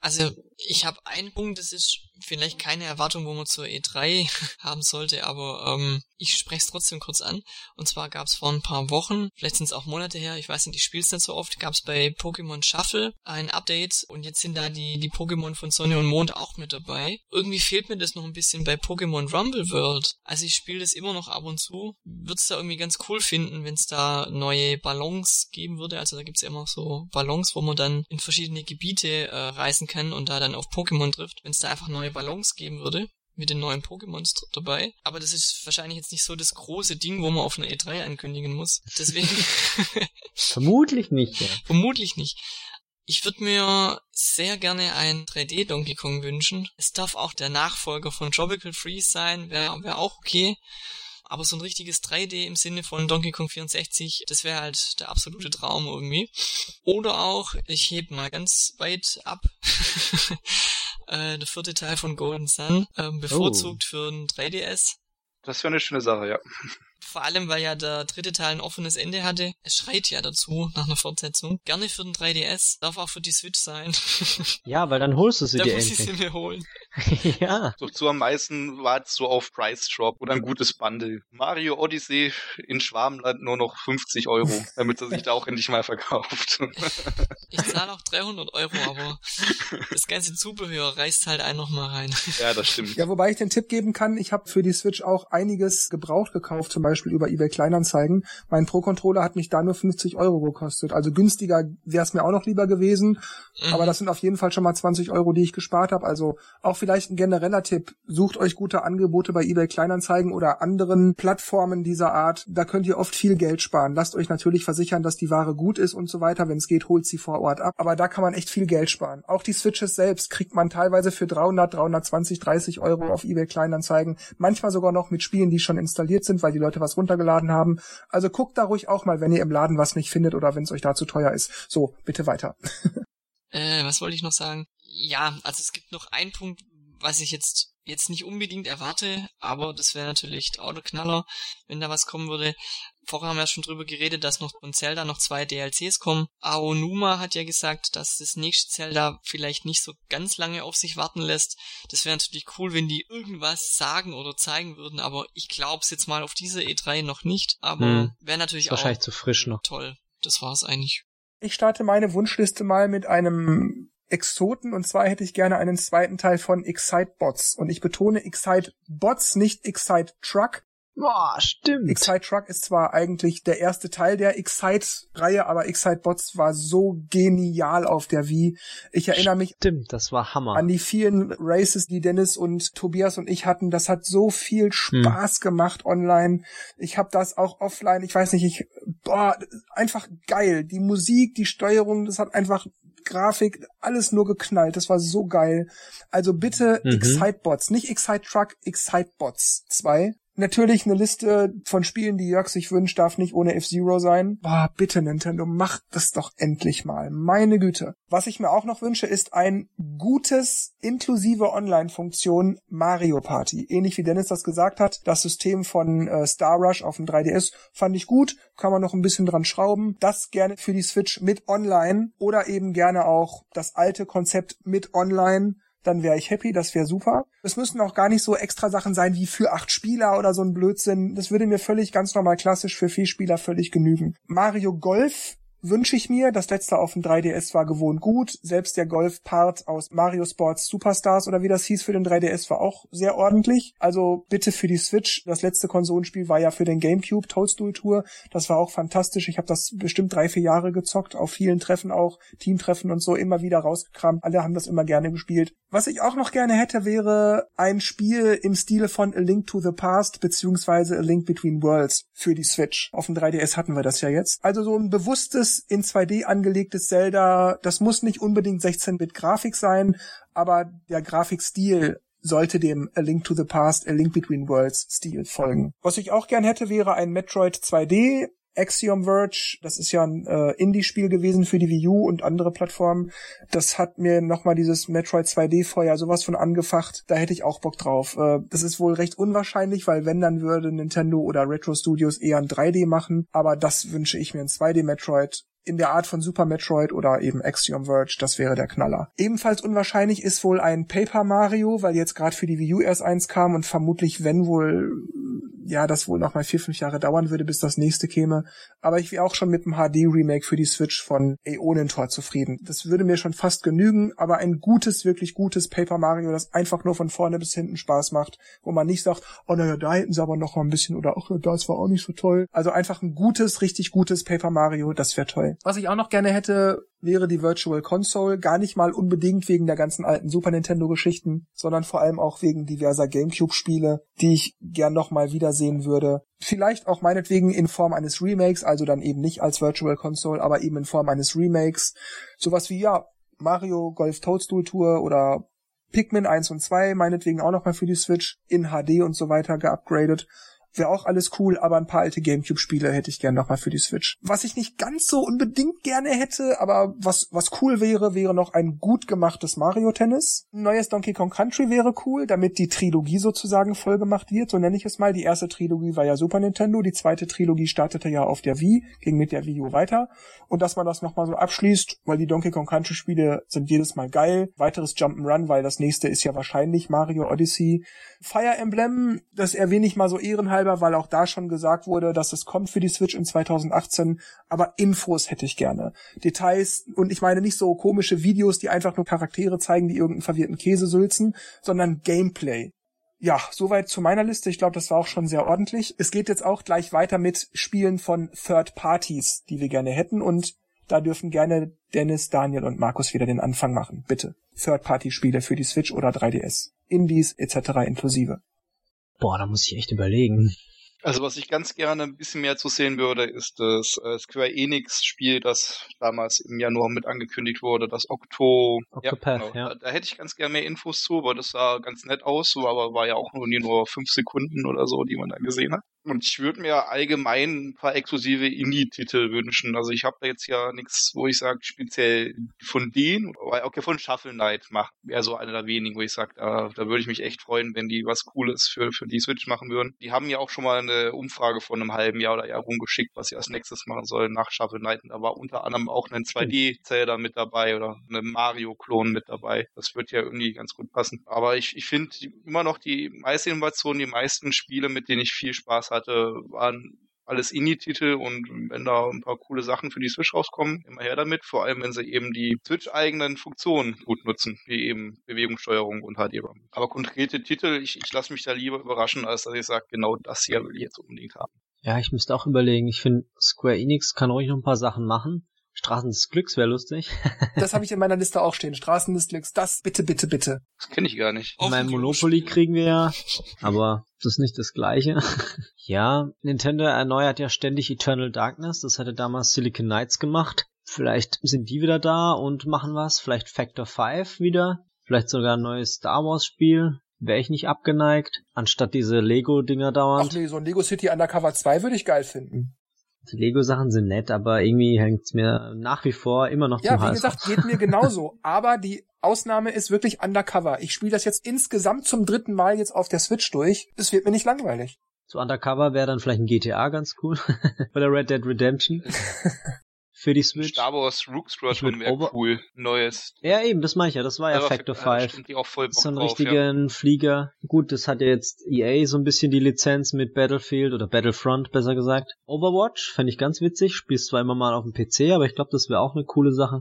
Also ich habe einen Punkt, das ist vielleicht keine Erwartung, wo man zur E3 haben sollte, aber ähm, ich spreche es trotzdem kurz an. Und zwar gab es vor ein paar Wochen, vielleicht sind es auch Monate her, ich weiß nicht, ich spiele es nicht so oft, gab es bei Pokémon Shuffle ein Update und jetzt sind da die, die Pokémon von Sonne und Mond auch mit dabei. Irgendwie fehlt mir das noch ein bisschen bei Pokémon Rumble World. Also ich spiele das immer noch ab und zu. Würde es da irgendwie ganz cool finden, wenn es da neue Ballons geben würde. Also da gibt's ja immer so Ballons, wo man dann in verschiedene Gebiete äh, reisen kann und da dann auf Pokémon trifft. Wenn es da einfach neue Ballons geben würde, mit den neuen Pokémons dabei. Aber das ist wahrscheinlich jetzt nicht so das große Ding, wo man auf einer E3 ankündigen muss. Deswegen. Vermutlich nicht, ja. Vermutlich nicht. Ich würde mir sehr gerne ein 3D Donkey Kong wünschen. Es darf auch der Nachfolger von Tropical Freeze sein, wäre wär auch okay. Aber so ein richtiges 3D im Sinne von Donkey Kong 64, das wäre halt der absolute Traum irgendwie. Oder auch, ich heb mal ganz weit ab, äh, der vierte Teil von Golden Sun, ähm, bevorzugt oh. für ein 3DS. Das wäre eine schöne Sache, ja. Vor allem, weil ja der dritte Teil ein offenes Ende hatte. Es schreit ja dazu nach einer Fortsetzung. Gerne für den 3DS, darf auch für die Switch sein. ja, weil dann holst du sie da dir muss endlich. ich sie mir holen. ja. So zu am meisten wartest du auf Price Drop oder ein gutes Bundle. Mario Odyssey in Schwarmland nur noch 50 Euro, damit er sich da auch endlich mal verkauft. ich zahle auch 300 Euro, aber das ganze Zubehör reißt halt ein noch mal rein. Ja, das stimmt. Ja, wobei ich den Tipp geben kann, ich habe für die Switch auch einiges gebraucht gekauft, zum Beispiel über eBay Kleinanzeigen. Mein Pro-Controller hat mich da nur 50 Euro gekostet. Also günstiger wäre es mir auch noch lieber gewesen. Mhm. Aber das sind auf jeden Fall schon mal 20 Euro, die ich gespart habe. Also auch vielleicht ein genereller Tipp. Sucht euch gute Angebote bei eBay Kleinanzeigen oder anderen Plattformen dieser Art. Da könnt ihr oft viel Geld sparen. Lasst euch natürlich versichern, dass die Ware gut ist und so weiter. Wenn es geht, holt sie vor Ort ab. Aber da kann man echt viel Geld sparen. Auch die Switches selbst kriegt man teilweise für 300, 320, 30 Euro auf eBay Kleinanzeigen. Manchmal sogar noch mit Spielen, die schon installiert sind, weil die Leute was runtergeladen haben. Also guckt da ruhig auch mal, wenn ihr im Laden was nicht findet oder wenn es euch da zu teuer ist. So, bitte weiter. äh, was wollte ich noch sagen? Ja, also es gibt noch einen Punkt, was ich jetzt jetzt nicht unbedingt erwarte, aber das wäre natürlich der Autoknaller, wenn da was kommen würde. Vorher haben wir ja schon drüber geredet, dass noch von Zelda noch zwei DLCs kommen. Aonuma hat ja gesagt, dass das nächste Zelda vielleicht nicht so ganz lange auf sich warten lässt. Das wäre natürlich cool, wenn die irgendwas sagen oder zeigen würden, aber ich glaube es jetzt mal auf dieser E3 noch nicht. Aber hm. wäre natürlich auch wahrscheinlich zu frisch noch. Toll. Das war's eigentlich. Ich starte meine Wunschliste mal mit einem Exoten und zwar hätte ich gerne einen zweiten Teil von Excite Bots und ich betone Excite Bots, nicht Excite Truck. Boah, stimmt. Excite Truck ist zwar eigentlich der erste Teil der Excite-Reihe, aber Excite Bots war so genial auf der Wii. Ich erinnere mich stimmt, das war Hammer. an die vielen Races, die Dennis und Tobias und ich hatten. Das hat so viel Spaß hm. gemacht online. Ich habe das auch offline. Ich weiß nicht, ich boah, einfach geil. Die Musik, die Steuerung, das hat einfach Grafik, alles nur geknallt. Das war so geil. Also bitte mhm. Excitebots, nicht Excite Truck, Excitebots 2. Natürlich eine Liste von Spielen, die Jörg sich wünscht, darf nicht ohne F-Zero sein. Boah, bitte Nintendo, macht das doch endlich mal. Meine Güte. Was ich mir auch noch wünsche, ist ein gutes, inklusive Online-Funktion Mario Party. Ähnlich wie Dennis das gesagt hat, das System von äh, Star Rush auf dem 3DS fand ich gut. Kann man noch ein bisschen dran schrauben. Das gerne für die Switch mit Online oder eben gerne auch das alte Konzept mit Online dann wäre ich happy, das wäre super. Es müssten auch gar nicht so extra Sachen sein wie für acht Spieler oder so ein Blödsinn. Das würde mir völlig ganz normal klassisch für vier Spieler völlig genügen. Mario Golf wünsche ich mir. Das letzte auf dem 3DS war gewohnt gut. Selbst der Golf-Part aus Mario Sports Superstars oder wie das hieß für den 3DS war auch sehr ordentlich. Also bitte für die Switch. Das letzte Konsolenspiel war ja für den GameCube Toadstool Tour. Das war auch fantastisch. Ich habe das bestimmt drei, vier Jahre gezockt. Auf vielen Treffen auch, Teamtreffen und so immer wieder rausgekramt. Alle haben das immer gerne gespielt. Was ich auch noch gerne hätte, wäre ein Spiel im Stile von A Link to the Past beziehungsweise A Link Between Worlds für die Switch. Auf dem 3DS hatten wir das ja jetzt. Also so ein bewusstes in 2D angelegtes Zelda, das muss nicht unbedingt 16-Bit-Grafik sein, aber der Grafikstil sollte dem A Link to the Past, A Link Between Worlds Stil folgen. Was ich auch gern hätte, wäre ein Metroid 2D Axiom Verge, das ist ja ein äh, Indie-Spiel gewesen für die Wii U und andere Plattformen. Das hat mir nochmal dieses Metroid 2D-Feuer sowas von angefacht. Da hätte ich auch Bock drauf. Äh, das ist wohl recht unwahrscheinlich, weil wenn, dann würde Nintendo oder Retro Studios eher ein 3D machen. Aber das wünsche ich mir ein 2D-Metroid in der Art von Super Metroid oder eben Axiom Verge, das wäre der Knaller. Ebenfalls unwahrscheinlich ist wohl ein Paper Mario, weil jetzt gerade für die Wii U erst eins kam und vermutlich, wenn wohl ja, das wohl noch mal vier, fünf Jahre dauern würde, bis das nächste käme. Aber ich wäre auch schon mit dem HD-Remake für die Switch von Aeonentor zufrieden. Das würde mir schon fast genügen, aber ein gutes, wirklich gutes Paper Mario, das einfach nur von vorne bis hinten Spaß macht, wo man nicht sagt, oh naja, da hätten sie aber noch mal ein bisschen oder ach, das war auch nicht so toll. Also einfach ein gutes, richtig gutes Paper Mario, das wäre toll. Was ich auch noch gerne hätte, wäre die Virtual Console gar nicht mal unbedingt wegen der ganzen alten Super Nintendo Geschichten, sondern vor allem auch wegen diverser GameCube Spiele, die ich gern noch mal wiedersehen würde. Vielleicht auch meinetwegen in Form eines Remakes, also dann eben nicht als Virtual Console, aber eben in Form eines Remakes. Sowas wie, ja, Mario Golf Toadstool Tour oder Pikmin 1 und 2, meinetwegen auch noch mal für die Switch in HD und so weiter geupgradet Wäre auch alles cool, aber ein paar alte Gamecube-Spiele hätte ich gerne nochmal für die Switch. Was ich nicht ganz so unbedingt gerne hätte, aber was, was cool wäre, wäre noch ein gut gemachtes Mario Tennis. Ein neues Donkey Kong Country wäre cool, damit die Trilogie sozusagen voll wird, so nenne ich es mal. Die erste Trilogie war ja Super Nintendo, die zweite Trilogie startete ja auf der Wii, ging mit der Wii U weiter. Und dass man das nochmal so abschließt, weil die Donkey Kong Country Spiele sind jedes Mal geil. Weiteres Jump'n'Run, weil das nächste ist ja wahrscheinlich Mario Odyssey. Fire Emblem, das erwähne ich mal so ehrenhalber, weil auch da schon gesagt wurde, dass es kommt für die Switch in 2018, aber Infos hätte ich gerne. Details und ich meine nicht so komische Videos, die einfach nur Charaktere zeigen, die irgendeinen verwirrten Käse sülzen, sondern Gameplay. Ja, soweit zu meiner Liste. Ich glaube, das war auch schon sehr ordentlich. Es geht jetzt auch gleich weiter mit Spielen von Third Parties, die wir gerne hätten und da dürfen gerne Dennis, Daniel und Markus wieder den Anfang machen. Bitte. Third-Party-Spiele für die Switch oder 3DS. Indies etc. inklusive. Boah, da muss ich echt überlegen. Also was ich ganz gerne ein bisschen mehr zu sehen würde, ist das äh, Square Enix Spiel, das damals im Januar mit angekündigt wurde, das Octo. Octopath, ja, genau. ja. Da, da, hätte ich ganz gerne mehr Infos zu, weil das sah ganz nett aus, so, aber war ja auch nur, nur fünf Sekunden oder so, die man da gesehen hat. Und ich würde mir allgemein ein paar exklusive Indie-Titel wünschen. Also ich habe da jetzt ja nichts, wo ich sage, speziell von denen, okay, von Shuffle Knight macht wäre so einer der wenigen, wo ich sage, da, da würde ich mich echt freuen, wenn die was Cooles für, für die Switch machen würden. Die haben ja auch schon mal eine Umfrage von einem halben Jahr oder Jahr rumgeschickt, was sie als nächstes machen sollen nach Shuffle Knight. Da war unter anderem auch ein 2D-Zelda mit dabei oder eine Mario-Klon mit dabei. Das wird ja irgendwie ganz gut passen. Aber ich, ich finde immer noch die meiste Innovation, die meisten Spiele, mit denen ich viel Spaß hatte, waren alles Indie-Titel und wenn da ein paar coole Sachen für die Switch rauskommen, immer her damit. Vor allem, wenn sie eben die Switch-eigenen Funktionen gut nutzen, wie eben Bewegungssteuerung und HD-ROM. Aber konkrete Titel, ich, ich lasse mich da lieber überraschen, als dass ich sage, genau das hier will ich jetzt unbedingt haben. Ja, ich müsste auch überlegen. Ich finde, Square Enix kann ruhig noch ein paar Sachen machen. Straßen des Glücks wäre lustig. das habe ich in meiner Liste auch stehen. Straßen des Glücks. Das bitte, bitte, bitte. Das kenne ich gar nicht. Mein Monopoly kriegen wir ja, aber das ist nicht das gleiche. ja, Nintendo erneuert ja ständig Eternal Darkness. Das hatte damals Silicon Knights gemacht. Vielleicht sind die wieder da und machen was. Vielleicht Factor 5 wieder. Vielleicht sogar ein neues Star Wars Spiel. Wäre ich nicht abgeneigt, anstatt diese Lego-Dinger dauernd. Ach nee, so ein Lego City Undercover 2 würde ich geil finden. Lego-Sachen sind nett, aber irgendwie hängt's mir nach wie vor immer noch ja, zum wie Hals. gesagt, geht mir genauso. aber die Ausnahme ist wirklich Undercover. Ich spiele das jetzt insgesamt zum dritten Mal jetzt auf der Switch durch. Es wird mir nicht langweilig. Zu Undercover wäre dann vielleicht ein GTA ganz cool. Oder Red Dead Redemption. für die Switch. Star Wars Rook Squadron wäre cool. Neues. Ja, eben, das meine ich ja. Das war ja, ja Factor 5. Die auch voll Bock so einen drauf, richtigen ja. Flieger. Gut, das hat ja jetzt EA so ein bisschen die Lizenz mit Battlefield oder Battlefront, besser gesagt. Overwatch fände ich ganz witzig. Spielst zwar immer mal auf dem PC, aber ich glaube, das wäre auch eine coole Sache.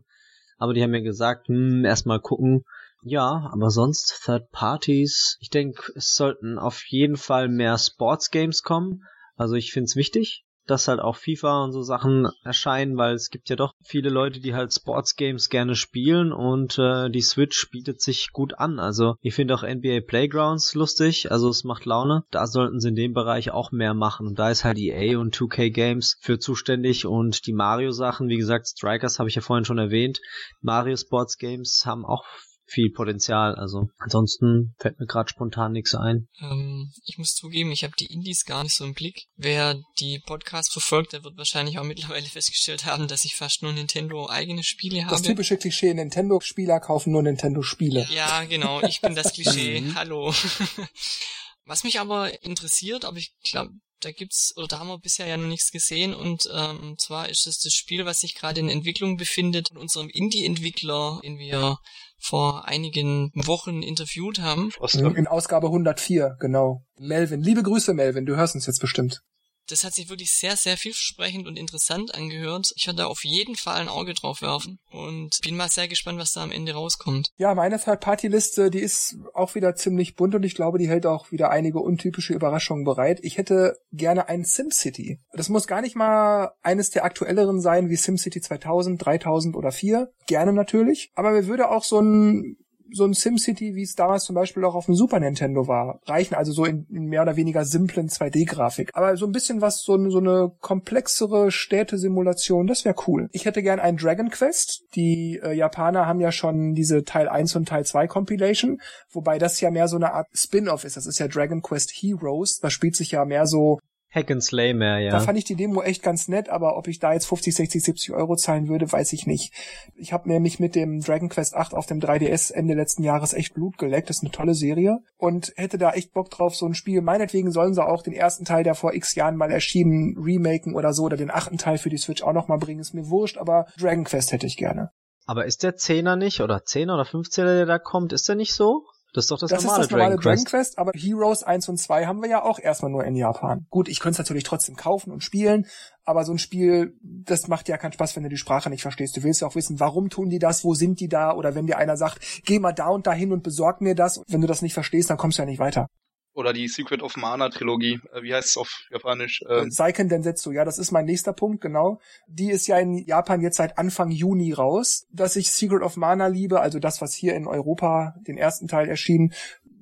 Aber die haben mir gesagt, hm, erstmal gucken. Ja, aber sonst Third Parties. Ich denke, es sollten auf jeden Fall mehr Sports Games kommen. Also ich finde es wichtig, dass halt auch FIFA und so Sachen erscheinen, weil es gibt ja doch viele Leute, die halt Sports Games gerne spielen und äh, die Switch bietet sich gut an. Also ich finde auch NBA Playgrounds lustig, also es macht Laune. Da sollten sie in dem Bereich auch mehr machen und da ist halt EA und 2K Games für zuständig und die Mario Sachen, wie gesagt, Strikers habe ich ja vorhin schon erwähnt. Mario Sports Games haben auch viel Potenzial. Also ansonsten fällt mir gerade spontan nichts ein. Ähm, ich muss zugeben, ich habe die Indies gar nicht so im Blick. Wer die Podcasts verfolgt, der wird wahrscheinlich auch mittlerweile festgestellt haben, dass ich fast nur Nintendo eigene Spiele habe. Das typische Klischee, Nintendo-Spieler kaufen nur Nintendo-Spiele. Ja, genau, ich bin das Klischee. Hallo. Was mich aber interessiert, aber ich glaube, da gibt's oder da haben wir bisher ja noch nichts gesehen und ähm, zwar ist es das Spiel, was sich gerade in Entwicklung befindet von unserem Indie-Entwickler, den wir vor einigen Wochen interviewt haben. In Ausgabe 104, genau. Melvin, liebe Grüße Melvin, du hörst uns jetzt bestimmt das hat sich wirklich sehr, sehr vielversprechend und interessant angehört. Ich werde da auf jeden Fall ein Auge drauf werfen und bin mal sehr gespannt, was da am Ende rauskommt. Ja, meine Third-Party-Liste, die ist auch wieder ziemlich bunt und ich glaube, die hält auch wieder einige untypische Überraschungen bereit. Ich hätte gerne ein SimCity. Das muss gar nicht mal eines der aktuelleren sein wie SimCity 2000, 3000 oder 4. Gerne natürlich. Aber mir würde auch so ein so ein SimCity, wie es damals zum Beispiel auch auf dem Super Nintendo war, reichen also so in, in mehr oder weniger simplen 2D-Grafik. Aber so ein bisschen was, so, so eine komplexere Städtesimulation, das wäre cool. Ich hätte gern ein Dragon Quest. Die äh, Japaner haben ja schon diese Teil 1 und Teil 2 Compilation, wobei das ja mehr so eine Art Spin-off ist. Das ist ja Dragon Quest Heroes. Da spielt sich ja mehr so Hack and Slay mehr, ja. Da fand ich die Demo echt ganz nett, aber ob ich da jetzt 50, 60, 70 Euro zahlen würde, weiß ich nicht. Ich habe nämlich mit dem Dragon Quest 8 auf dem 3DS Ende letzten Jahres echt Blut geleckt. Das ist eine tolle Serie und hätte da echt Bock drauf, so ein Spiel. Meinetwegen sollen sie auch den ersten Teil, der vor x Jahren mal erschienen, remaken oder so, oder den achten Teil für die Switch auch nochmal bringen. Ist mir wurscht, aber Dragon Quest hätte ich gerne. Aber ist der Zehner nicht, oder Zehner oder 15er, der da kommt, ist der nicht so? Das ist doch das, das normale, ist das normale Dragon, Quest. Dragon Quest. Aber Heroes 1 und 2 haben wir ja auch erstmal nur in Japan. Gut, ich könnte es natürlich trotzdem kaufen und spielen, aber so ein Spiel, das macht ja keinen Spaß, wenn du die Sprache nicht verstehst. Du willst ja auch wissen, warum tun die das, wo sind die da? Oder wenn dir einer sagt, geh mal da und dahin und besorg mir das. Wenn du das nicht verstehst, dann kommst du ja nicht weiter. Oder die Secret of Mana Trilogie. Äh, wie heißt es auf Japanisch? Ähm Seiken Densetsu, ja, das ist mein nächster Punkt, genau. Die ist ja in Japan jetzt seit Anfang Juni raus. Dass ich Secret of Mana liebe, also das, was hier in Europa den ersten Teil erschien,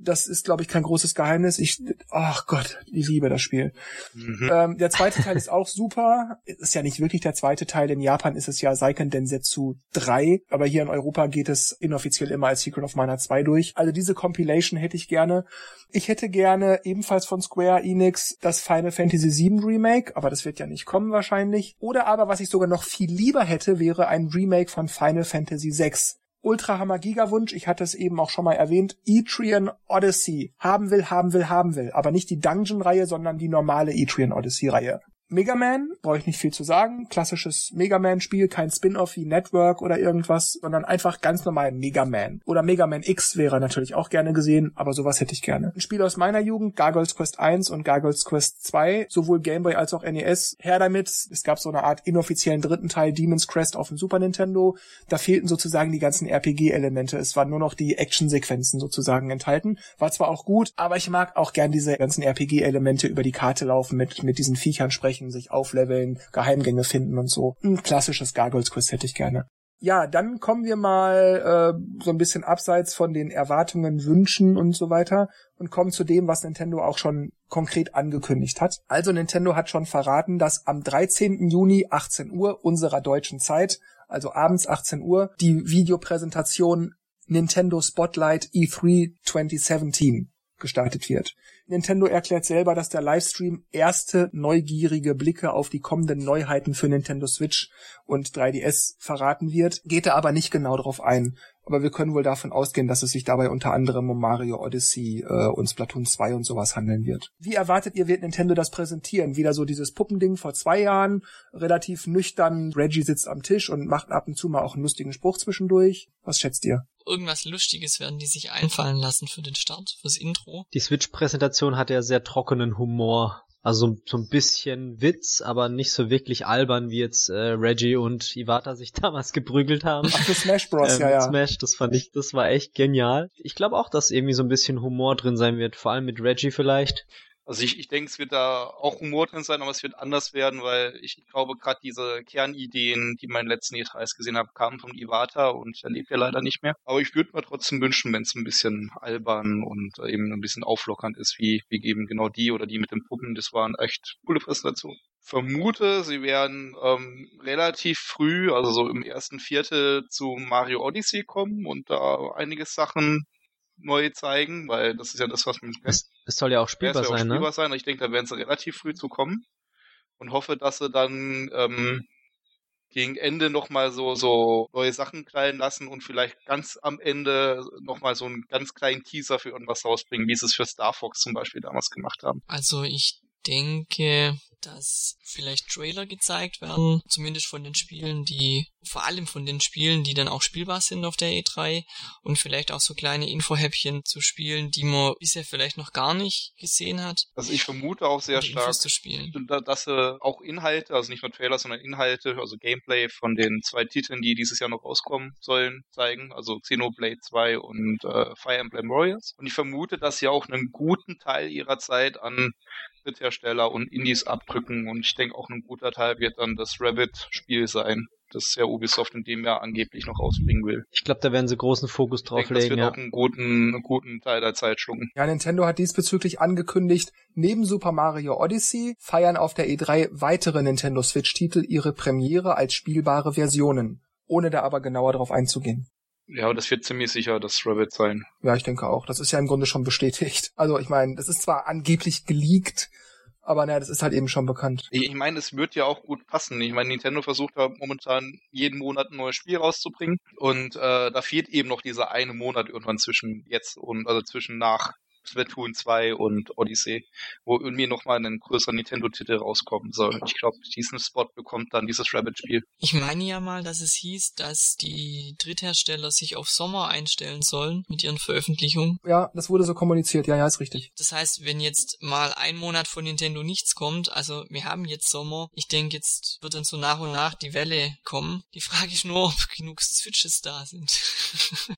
das ist, glaube ich, kein großes Geheimnis. Ich, ach Gott, ich liebe das Spiel. Mhm. Ähm, der zweite Teil ist auch super. Ist ja nicht wirklich der zweite Teil. In Japan ist es ja Seiken Densetsu 3, aber hier in Europa geht es inoffiziell immer als Secret of Mana 2 durch. Also diese Compilation hätte ich gerne. Ich hätte gerne ebenfalls von Square Enix das Final Fantasy VII Remake, aber das wird ja nicht kommen wahrscheinlich. Oder aber, was ich sogar noch viel lieber hätte, wäre ein Remake von Final Fantasy VI. Ultra Hammer Gigawunsch, ich hatte es eben auch schon mal erwähnt, Etrian Odyssey. Haben will, haben will, haben will. Aber nicht die Dungeon-Reihe, sondern die normale Etrian Odyssey-Reihe. Mega Man, brauche ich nicht viel zu sagen. Klassisches Mega Man-Spiel, kein Spin-off wie Network oder irgendwas, sondern einfach ganz normal Mega Man. Oder Mega Man X wäre natürlich auch gerne gesehen, aber sowas hätte ich gerne. Ein Spiel aus meiner Jugend, Gargoyles Quest 1 und Gargoyles Quest 2, sowohl Gameboy als auch NES. Her damit. Es gab so eine Art inoffiziellen dritten Teil, Demon's Crest auf dem Super Nintendo. Da fehlten sozusagen die ganzen RPG-Elemente. Es waren nur noch die Action-Sequenzen sozusagen enthalten. War zwar auch gut, aber ich mag auch gern diese ganzen RPG-Elemente über die Karte laufen, mit, mit diesen Viechern sprechen erreichen, sich aufleveln, Geheimgänge finden und so. Ein klassisches Gargoyles Quiz hätte ich gerne. Ja, dann kommen wir mal äh, so ein bisschen abseits von den Erwartungen, Wünschen und so weiter und kommen zu dem, was Nintendo auch schon konkret angekündigt hat. Also Nintendo hat schon verraten, dass am 13. Juni 18 Uhr unserer deutschen Zeit, also abends 18 Uhr, die Videopräsentation Nintendo Spotlight E3 2017 gestartet wird. Nintendo erklärt selber, dass der Livestream erste neugierige Blicke auf die kommenden Neuheiten für Nintendo Switch und 3DS verraten wird, geht er aber nicht genau darauf ein. Aber wir können wohl davon ausgehen, dass es sich dabei unter anderem um Mario Odyssey äh, und Splatoon 2 und sowas handeln wird. Wie erwartet ihr, wird Nintendo das präsentieren? Wieder so dieses Puppending vor zwei Jahren, relativ nüchtern, Reggie sitzt am Tisch und macht ab und zu mal auch einen lustigen Spruch zwischendurch. Was schätzt ihr? irgendwas Lustiges werden die sich einfallen lassen für den Start, fürs Intro. Die Switch-Präsentation hat ja sehr trockenen Humor. Also so ein bisschen Witz, aber nicht so wirklich albern, wie jetzt äh, Reggie und Iwata sich damals geprügelt haben. Ach, für Smash Bros, ähm, ja, ja. Smash, das fand ich, das war echt genial. Ich glaube auch, dass irgendwie so ein bisschen Humor drin sein wird, vor allem mit Reggie vielleicht. Also ich, ich denke, es wird da auch Humor drin sein, aber es wird anders werden, weil ich glaube, gerade diese Kernideen, die man in den letzten E3s gesehen habe, kamen von Iwata und er lebt ja leider nicht mehr. Aber ich würde mir trotzdem wünschen, wenn es ein bisschen albern und eben ein bisschen auflockernd ist, wie, wie eben genau die oder die mit den Puppen. Das waren echt coole Präsentationen. vermute, sie werden ähm, relativ früh, also so im ersten Viertel zu Mario Odyssey kommen und da einige Sachen neu zeigen, weil das ist ja das, was man es, es soll ja auch spielbar, ja sein, spielbar ne? sein. Ich denke, da werden sie relativ früh zu kommen und hoffe, dass sie dann ähm, gegen Ende nochmal so, so neue Sachen knallen lassen und vielleicht ganz am Ende nochmal so einen ganz kleinen Teaser für irgendwas rausbringen, wie sie es für Star Fox zum Beispiel damals gemacht haben. Also ich denke, dass vielleicht Trailer gezeigt werden, zumindest von den Spielen, die, vor allem von den Spielen, die dann auch spielbar sind auf der E3 und vielleicht auch so kleine Infohäppchen zu Spielen, die man bisher vielleicht noch gar nicht gesehen hat. Also ich vermute auch sehr stark, dass sie auch Inhalte, also nicht nur Trailer, sondern Inhalte, also Gameplay von den zwei Titeln, die dieses Jahr noch rauskommen sollen, zeigen, also Xenoblade 2 und äh, Fire Emblem Warriors. Und ich vermute, dass sie auch einen guten Teil ihrer Zeit an Dritthersteller und Indies abdrücken und ich denke auch ein guter Teil wird dann das Rabbit-Spiel sein, das ja Ubisoft in dem Jahr angeblich noch rausbringen will. Ich glaube, da werden sie großen Fokus Ich denke, drauf das legen, wird ja. auch einen guten, einen guten Teil der Zeit schlucken. Ja, Nintendo hat diesbezüglich angekündigt, neben Super Mario Odyssey feiern auf der E3 weitere Nintendo Switch-Titel ihre Premiere als spielbare Versionen, ohne da aber genauer drauf einzugehen. Ja, und das wird ziemlich sicher das Rabbit sein. Ja, ich denke auch. Das ist ja im Grunde schon bestätigt. Also ich meine, das ist zwar angeblich geleakt, aber naja, das ist halt eben schon bekannt. Ich, meine, es wird ja auch gut passen. Ich meine, Nintendo versucht da momentan jeden Monat ein neues Spiel rauszubringen. Und äh, da fehlt eben noch dieser eine Monat irgendwann zwischen jetzt und also zwischen nach Splatoon 2 und Odyssey, wo irgendwie nochmal ein größerer Nintendo-Titel rauskommen soll. Ich glaube, diesen Spot bekommt dann dieses Rabbit-Spiel. Ich meine ja mal, dass es hieß, dass die Dritthersteller sich auf Sommer einstellen sollen mit ihren Veröffentlichungen. Ja, das wurde so kommuniziert. Ja, ja, ist richtig. Das heißt, wenn jetzt mal ein Monat von Nintendo nichts kommt, also wir haben jetzt Sommer, ich denke, jetzt wird dann so nach und nach die Welle kommen. Die Frage ist nur, ob genug Switches da sind.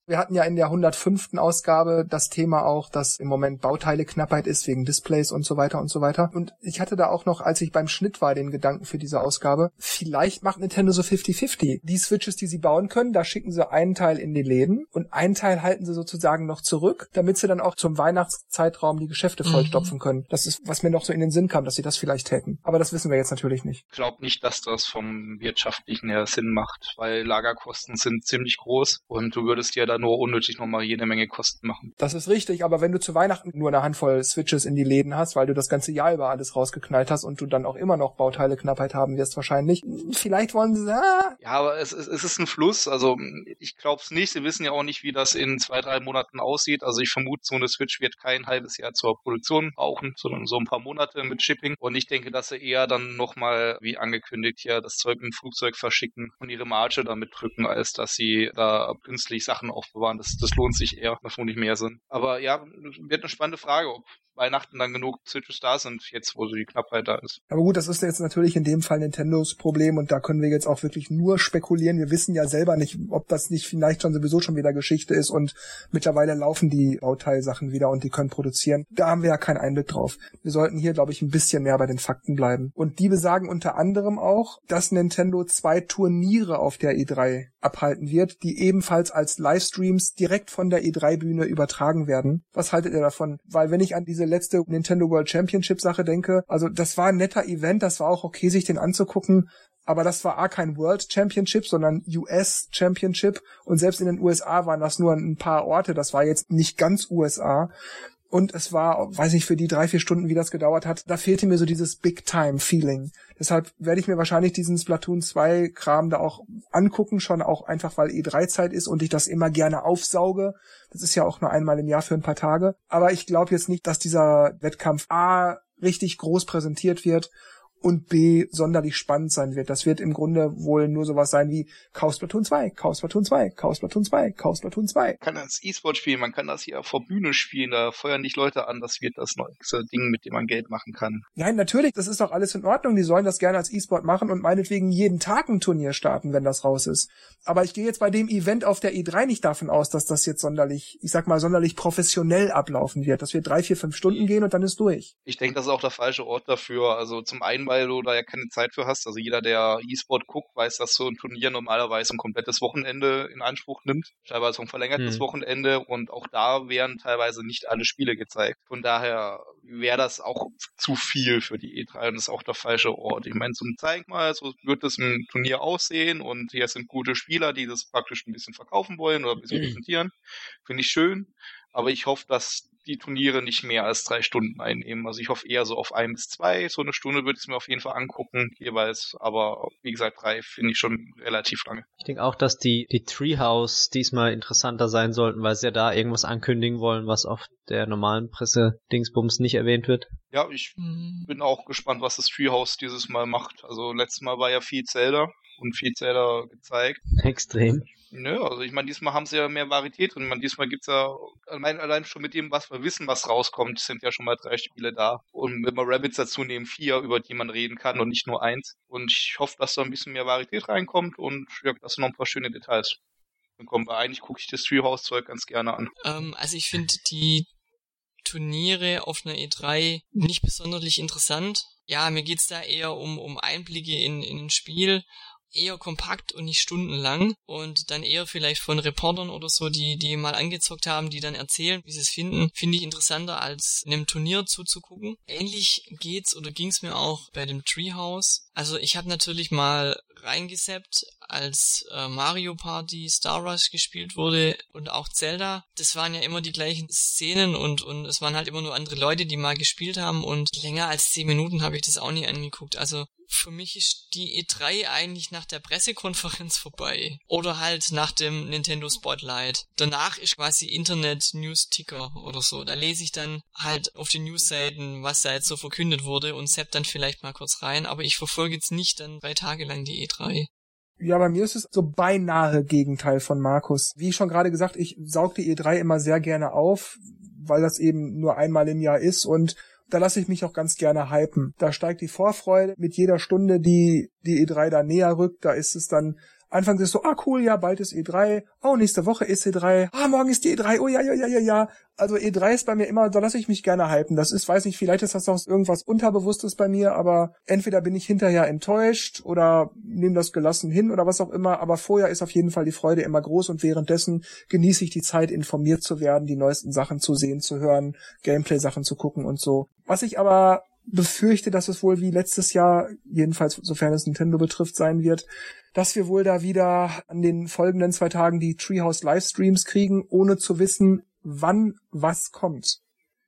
Wir hatten ja in der 105. Ausgabe das Thema auch, dass im Moment Bauteileknappheit ist wegen Displays und so weiter und so weiter. Und ich hatte da auch noch, als ich beim Schnitt war, den Gedanken für diese Ausgabe, vielleicht macht Nintendo so 50-50. Die Switches, die sie bauen können, da schicken sie einen Teil in die Läden und einen Teil halten sie sozusagen noch zurück, damit sie dann auch zum Weihnachtszeitraum die Geschäfte Mhm. vollstopfen können. Das ist, was mir noch so in den Sinn kam, dass sie das vielleicht täten. Aber das wissen wir jetzt natürlich nicht. Ich glaube nicht, dass das vom wirtschaftlichen her Sinn macht, weil Lagerkosten sind ziemlich groß und du würdest dir da nur unnötig nochmal jede Menge Kosten machen. Das ist richtig, aber wenn du zu Weihnachten nur eine Handvoll Switches in die Läden hast, weil du das ganze Jahr über alles rausgeknallt hast und du dann auch immer noch Bauteileknappheit haben wirst wahrscheinlich, vielleicht wollen sie, ah, Ja, aber es, ist- es ist ein Fluss. Also ich glaube es nicht. Sie wissen ja auch nicht, wie das in zwei, drei Monaten aussieht. Also ich vermute, so eine Switch wird kein halbes Jahr zur Produktion brauchen, sondern so ein paar Monate mit Shipping. Und ich denke, dass sie eher dann nochmal, wie angekündigt, hier das Zeug im Flugzeug verschicken und ihre Marge damit drücken, als dass sie da künstlich Sachen aufbewahren. Das, das lohnt sich eher. Macht nicht mehr Sinn. Aber ja, wird eine spannende Frage, ob Weihnachten dann genug Switches da sind, jetzt wo so die Knappheit da ist. Aber gut, das ist jetzt natürlich in dem Fall Nintendos Problem und da können wir jetzt auch wirklich nur spekulieren. Wir wissen ja selber nicht, ob das nicht vielleicht schon sowieso schon wieder Geschichte ist und mittlerweile laufen die Bauteilsachen wieder und die können produzieren. Da haben wir ja keinen Einblick drauf. Wir sollten hier, glaube ich, ein bisschen mehr bei den Fakten bleiben. Und die besagen unter anderem auch, dass Nintendo zwei Turniere auf der E3 abhalten wird, die ebenfalls als Livestreams direkt von der E3-Bühne übertragen werden. Was haltet ihr davon? Weil wenn ich an diese letzte Nintendo World Championship Sache denke, also das war ein netter Event, das war auch okay, sich den anzugucken, aber das war A kein World Championship, sondern US Championship und selbst in den USA waren das nur ein paar Orte, das war jetzt nicht ganz USA. Und es war, weiß nicht, für die drei, vier Stunden, wie das gedauert hat, da fehlte mir so dieses Big-Time-Feeling. Deshalb werde ich mir wahrscheinlich diesen Splatoon 2 Kram da auch angucken, schon auch einfach, weil E3-Zeit ist und ich das immer gerne aufsauge. Das ist ja auch nur einmal im Jahr für ein paar Tage. Aber ich glaube jetzt nicht, dass dieser Wettkampf A richtig groß präsentiert wird und B sonderlich spannend sein wird. Das wird im Grunde wohl nur sowas sein wie Chaos Splatoon 2, Chaos Splatoon 2, Chaos Splatoon 2, Chaos Splatoon 2. Man kann das E-Sport spielen, man kann das hier vor Bühne spielen, da feuern dich Leute an, das wird das neueste Ding, mit dem man Geld machen kann. Nein, natürlich, das ist doch alles in Ordnung. Die sollen das gerne als E-Sport machen und meinetwegen jeden Tag ein Turnier starten, wenn das raus ist. Aber ich gehe jetzt bei dem Event auf der E3 nicht davon aus, dass das jetzt sonderlich, ich sag mal, sonderlich professionell ablaufen wird. Das wird drei, vier, fünf Stunden gehen und dann ist durch. Ich denke, das ist auch der falsche Ort dafür. Also zum einen, weil du da ja keine Zeit für hast. Also jeder, der E-Sport guckt, weiß, dass so ein Turnier normalerweise ein komplettes Wochenende in Anspruch nimmt. Teilweise ein verlängertes hm. Wochenende und auch da werden teilweise nicht alle Spiele gezeigt. Von daher wäre das auch zu viel für die E3 und ist auch der falsche Ort. Ich meine, zum Zeig mal, so wird das ein Turnier aussehen und hier sind gute Spieler, die das praktisch ein bisschen verkaufen wollen oder ein bisschen präsentieren. Finde ich schön. Aber ich hoffe, dass die Turniere nicht mehr als drei Stunden einnehmen. Also ich hoffe eher so auf ein bis zwei. So eine Stunde würde ich es mir auf jeden Fall angucken, jeweils. Aber wie gesagt, drei finde ich schon relativ lange. Ich denke auch, dass die, die Treehouse diesmal interessanter sein sollten, weil sie ja da irgendwas ankündigen wollen, was auf der normalen Presse Dingsbums nicht erwähnt wird. Ja, ich mhm. bin auch gespannt, was das Treehouse dieses Mal macht. Also letztes Mal war ja viel Zelda und viel Zelda gezeigt. Extrem. Nö, also ich meine, diesmal haben sie ja mehr Varietät. Ich meine, diesmal gibt's ja, allein, allein schon mit dem, was wir wissen, was rauskommt, sind ja schon mal drei Spiele da. Und wenn wir Rabbits dazu nehmen, vier, über die man reden kann und nicht nur eins. Und ich hoffe, dass da ein bisschen mehr Varietät reinkommt und ja, dass noch ein paar schöne Details kommen. Weil eigentlich gucke ich das Treehouse-Zeug ganz gerne an. Ähm, also ich finde die Turniere auf einer E3 nicht besonders interessant. Ja, mir geht's da eher um, um Einblicke in, in ein Spiel eher kompakt und nicht stundenlang und dann eher vielleicht von Reportern oder so, die die mal angezockt haben, die dann erzählen, wie sie es finden, finde ich interessanter als einem Turnier zuzugucken. Ähnlich geht's oder ging's mir auch bei dem Treehouse. Also ich habe natürlich mal reingeseppt, als äh, Mario Party Star Rush gespielt wurde und auch Zelda. Das waren ja immer die gleichen Szenen und und es waren halt immer nur andere Leute, die mal gespielt haben und länger als zehn Minuten habe ich das auch nie angeguckt. Also für mich ist die E3 eigentlich nach der Pressekonferenz vorbei. Oder halt nach dem Nintendo Spotlight. Danach ist quasi Internet News Ticker oder so. Da lese ich dann halt auf den Newsseiten, was da jetzt so verkündet wurde und sepp dann vielleicht mal kurz rein. Aber ich verfolge jetzt nicht dann drei Tage lang die E3. Ja, bei mir ist es so beinahe Gegenteil von Markus. Wie schon gerade gesagt, ich saug die E3 immer sehr gerne auf, weil das eben nur einmal im Jahr ist und da lasse ich mich auch ganz gerne hypen. Da steigt die Vorfreude mit jeder Stunde, die die E3 da näher rückt. Da ist es dann Anfangs ist so, ah cool, ja, bald ist E3. Oh, nächste Woche ist E3. Ah, morgen ist die E3. Oh ja, ja, ja, ja, ja. Also E3 ist bei mir immer, da lasse ich mich gerne hypen. Das ist, weiß nicht, vielleicht ist das auch irgendwas Unterbewusstes bei mir, aber entweder bin ich hinterher enttäuscht oder nehme das gelassen hin oder was auch immer. Aber vorher ist auf jeden Fall die Freude immer groß und währenddessen genieße ich die Zeit, informiert zu werden, die neuesten Sachen zu sehen, zu hören, Gameplay-Sachen zu gucken und so. Was ich aber befürchte, dass es wohl wie letztes Jahr, jedenfalls sofern es Nintendo betrifft, sein wird, dass wir wohl da wieder an den folgenden zwei Tagen die Treehouse Livestreams kriegen, ohne zu wissen, wann was kommt.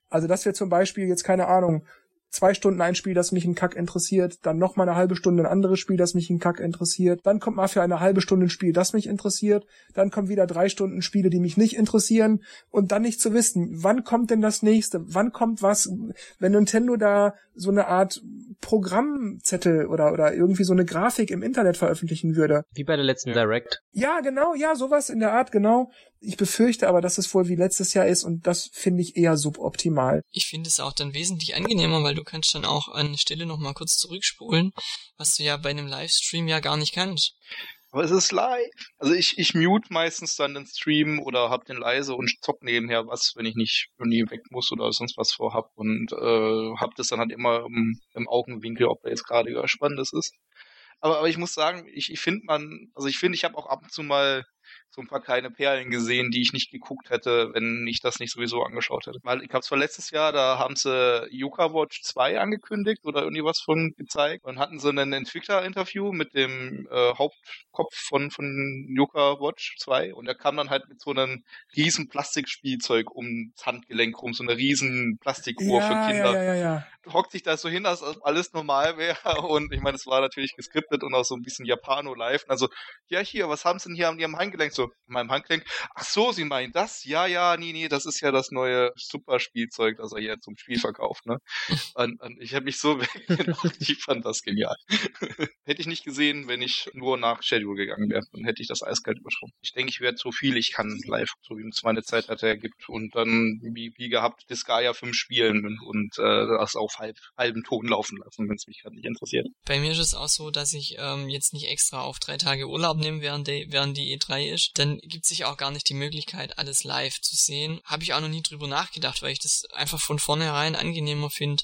Also dass wir zum Beispiel jetzt keine Ahnung, zwei Stunden ein Spiel, das mich ein Kack interessiert, dann noch mal eine halbe Stunde ein anderes Spiel, das mich ein Kack interessiert, dann kommt mal für eine halbe Stunde ein Spiel, das mich interessiert, dann kommen wieder drei Stunden Spiele, die mich nicht interessieren und dann nicht zu wissen, wann kommt denn das nächste, wann kommt was, wenn Nintendo da so eine Art Programmzettel oder oder irgendwie so eine Grafik im Internet veröffentlichen würde. Wie bei der letzten ja. Direct. Ja, genau, ja, sowas in der Art, genau. Ich befürchte aber, dass es wohl wie letztes Jahr ist und das finde ich eher suboptimal. Ich finde es auch dann wesentlich angenehmer, weil du kannst dann auch an Stelle nochmal kurz zurückspulen, was du ja bei einem Livestream ja gar nicht kannst. Aber es ist live. Also ich, ich mute meistens dann den Stream oder hab den leise und zock nebenher was, wenn ich nicht irgendwie weg muss oder sonst was vorhab und äh, hab das dann halt immer im, im Augenwinkel, ob da jetzt gerade was Spannendes ist. Aber, aber ich muss sagen, ich, ich finde man, also ich finde, ich habe auch ab und zu mal so ein paar kleine Perlen gesehen, die ich nicht geguckt hätte, wenn ich das nicht sowieso angeschaut hätte. Weil ich habe zwar letztes Jahr, da haben sie Yuka Watch 2 angekündigt oder irgendwie was von gezeigt und hatten so ein Entwickler-Interview mit dem äh, Hauptkopf von, von Yuka Watch 2 und er kam dann halt mit so einem riesen Plastikspielzeug ums Handgelenk rum, so eine riesen Plastikuhr ja, für Kinder. Ja, ja, ja, Hockt sich da so hin, als alles normal wäre und ich meine, es war natürlich geskriptet und auch so ein bisschen Japano-live. Also, ja hier, was haben sie denn hier an ihrem Handgelenk? So, in meinem Handgelenk. Ach so, Sie meinen das? Ja, ja, nee, nee, das ist ja das neue Superspielzeug, das er hier zum Spiel verkauft, ne? Und, und ich habe mich so weggelacht, ich fand das genial. hätte ich nicht gesehen, wenn ich nur nach Schedule gegangen wäre, dann hätte ich das eiskalt überschraubt. Ich denke, ich werde so viel ich kann live, so wie es meine Zeit hat ergibt und dann wie, wie gehabt Disgaea 5 spielen und äh, das auf halb, halben Ton laufen lassen, wenn es mich gerade nicht interessiert. Bei mir ist es auch so, dass ich ähm, jetzt nicht extra auf drei Tage Urlaub nehme, während, die, während die E3 ist, dann gibt sich auch gar nicht die Möglichkeit, alles live zu sehen. Habe ich auch noch nie drüber nachgedacht, weil ich das einfach von vornherein angenehmer finde,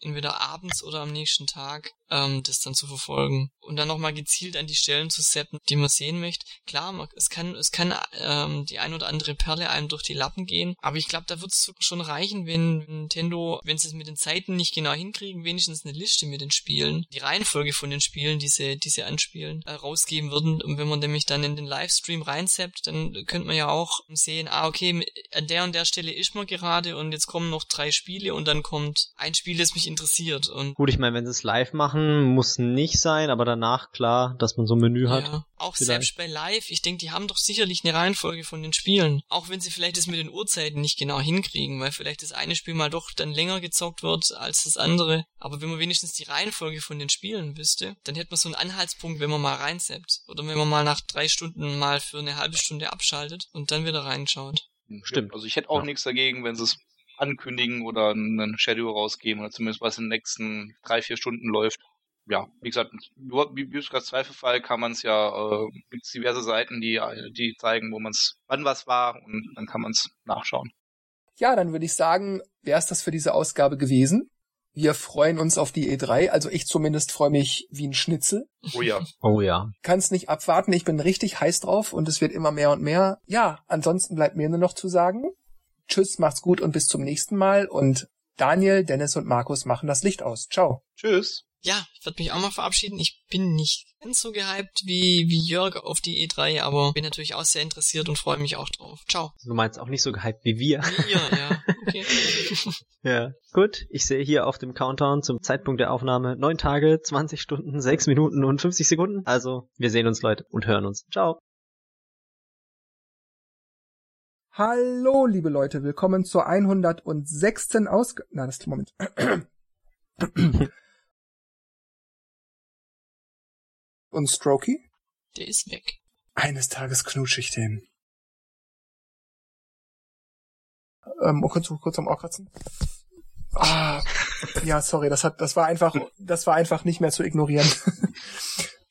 entweder abends oder am nächsten Tag ähm, das dann zu verfolgen und dann nochmal gezielt an die Stellen zu setzen, die man sehen möchte. Klar, man, es kann, es kann ähm, die ein oder andere Perle einem durch die Lappen gehen, aber ich glaube, da wird es schon reichen, wenn Nintendo, wenn sie es mit den Zeiten nicht genau hinkriegen, wenigstens eine Liste mit den Spielen, die Reihenfolge von den Spielen, die sie, die sie anspielen, äh, rausgeben würden. Und wenn man nämlich dann in den Livestream reinseppt, dann könnte man ja auch sehen, ah, okay, an der und der Stelle ist man gerade und jetzt kommen noch drei Spiele und dann kommt ein Spiel, das mich interessiert. Und Gut, ich meine, wenn sie es live machen, muss nicht sein, aber danach klar, dass man so ein Menü hat. ja, auch vielleicht. selbst bei Live, ich denke, die haben doch sicherlich eine Reihenfolge von den Spielen. Auch wenn sie vielleicht das mit den Uhrzeiten nicht genau hinkriegen, weil vielleicht das eine Spiel mal doch dann länger gezockt wird als das andere. Aber wenn man wenigstens die Reihenfolge von den Spielen wüsste, dann hätte man so einen Anhaltspunkt, wenn man mal reinseppt. Oder wenn man mal nach drei Stunden mal für eine halbe Stunde abschaltet und dann wieder reinschaut. Stimmt. Also ich hätte auch Ja. nichts dagegen, wenn sie es ankündigen oder einen Schedule rausgeben oder zumindest was in den nächsten drei, vier Stunden läuft. Ja, wie gesagt, nur wie gesagt, Zweifelfall kann man es ja, äh, gibt diverse Seiten, die, die zeigen, wo man es, wann was war und dann kann man es nachschauen. Ja, dann würde ich sagen, wäre es das für diese Ausgabe gewesen. Wir freuen uns auf die E3, also ich zumindest freue mich wie ein Schnitzel. Oh ja. Oh ja. Kann es nicht abwarten, ich bin richtig heiß drauf und es wird immer mehr und mehr. Ja, ansonsten bleibt mir nur noch zu sagen, tschüss, macht's gut und bis zum nächsten Mal und Daniel, Dennis und Markus machen das Licht aus. Ciao. Tschüss. Ja, ich würde mich auch mal verabschieden. Ich bin nicht ganz so gehypt wie, wie Jörg auf die E3, aber bin natürlich auch sehr interessiert und freue mich auch drauf. Ciao. Du meinst auch nicht so gehypt wie wir. Wie ihr, ja. Okay. Ja. Gut, ich sehe hier auf dem Countdown zum Zeitpunkt der Aufnahme 9 Tage, 20 Stunden, 6 Minuten und 50 Sekunden. Also, wir sehen uns, Leute, und hören uns. Ciao. Hallo, liebe Leute, willkommen zur 106. Ausgabe. Na, das Moment. Und Strokey? Der ist weg. Eines Tages knutsche ich den. Ähm, oh, kannst du kurz am Ohr kratzen? Ah, ja, sorry, das hat, das war einfach, das war einfach nicht mehr zu ignorieren.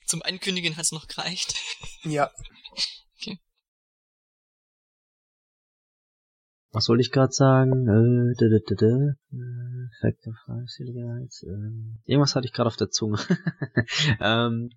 Zum Ankündigen hat's noch gereicht. ja, Was soll ich gerade sagen? Äh, da, da, da, da. Äh, Fact of Life, Silliger Heights, ähm, Irgendwas hatte ich gerade auf der Zunge. ähm,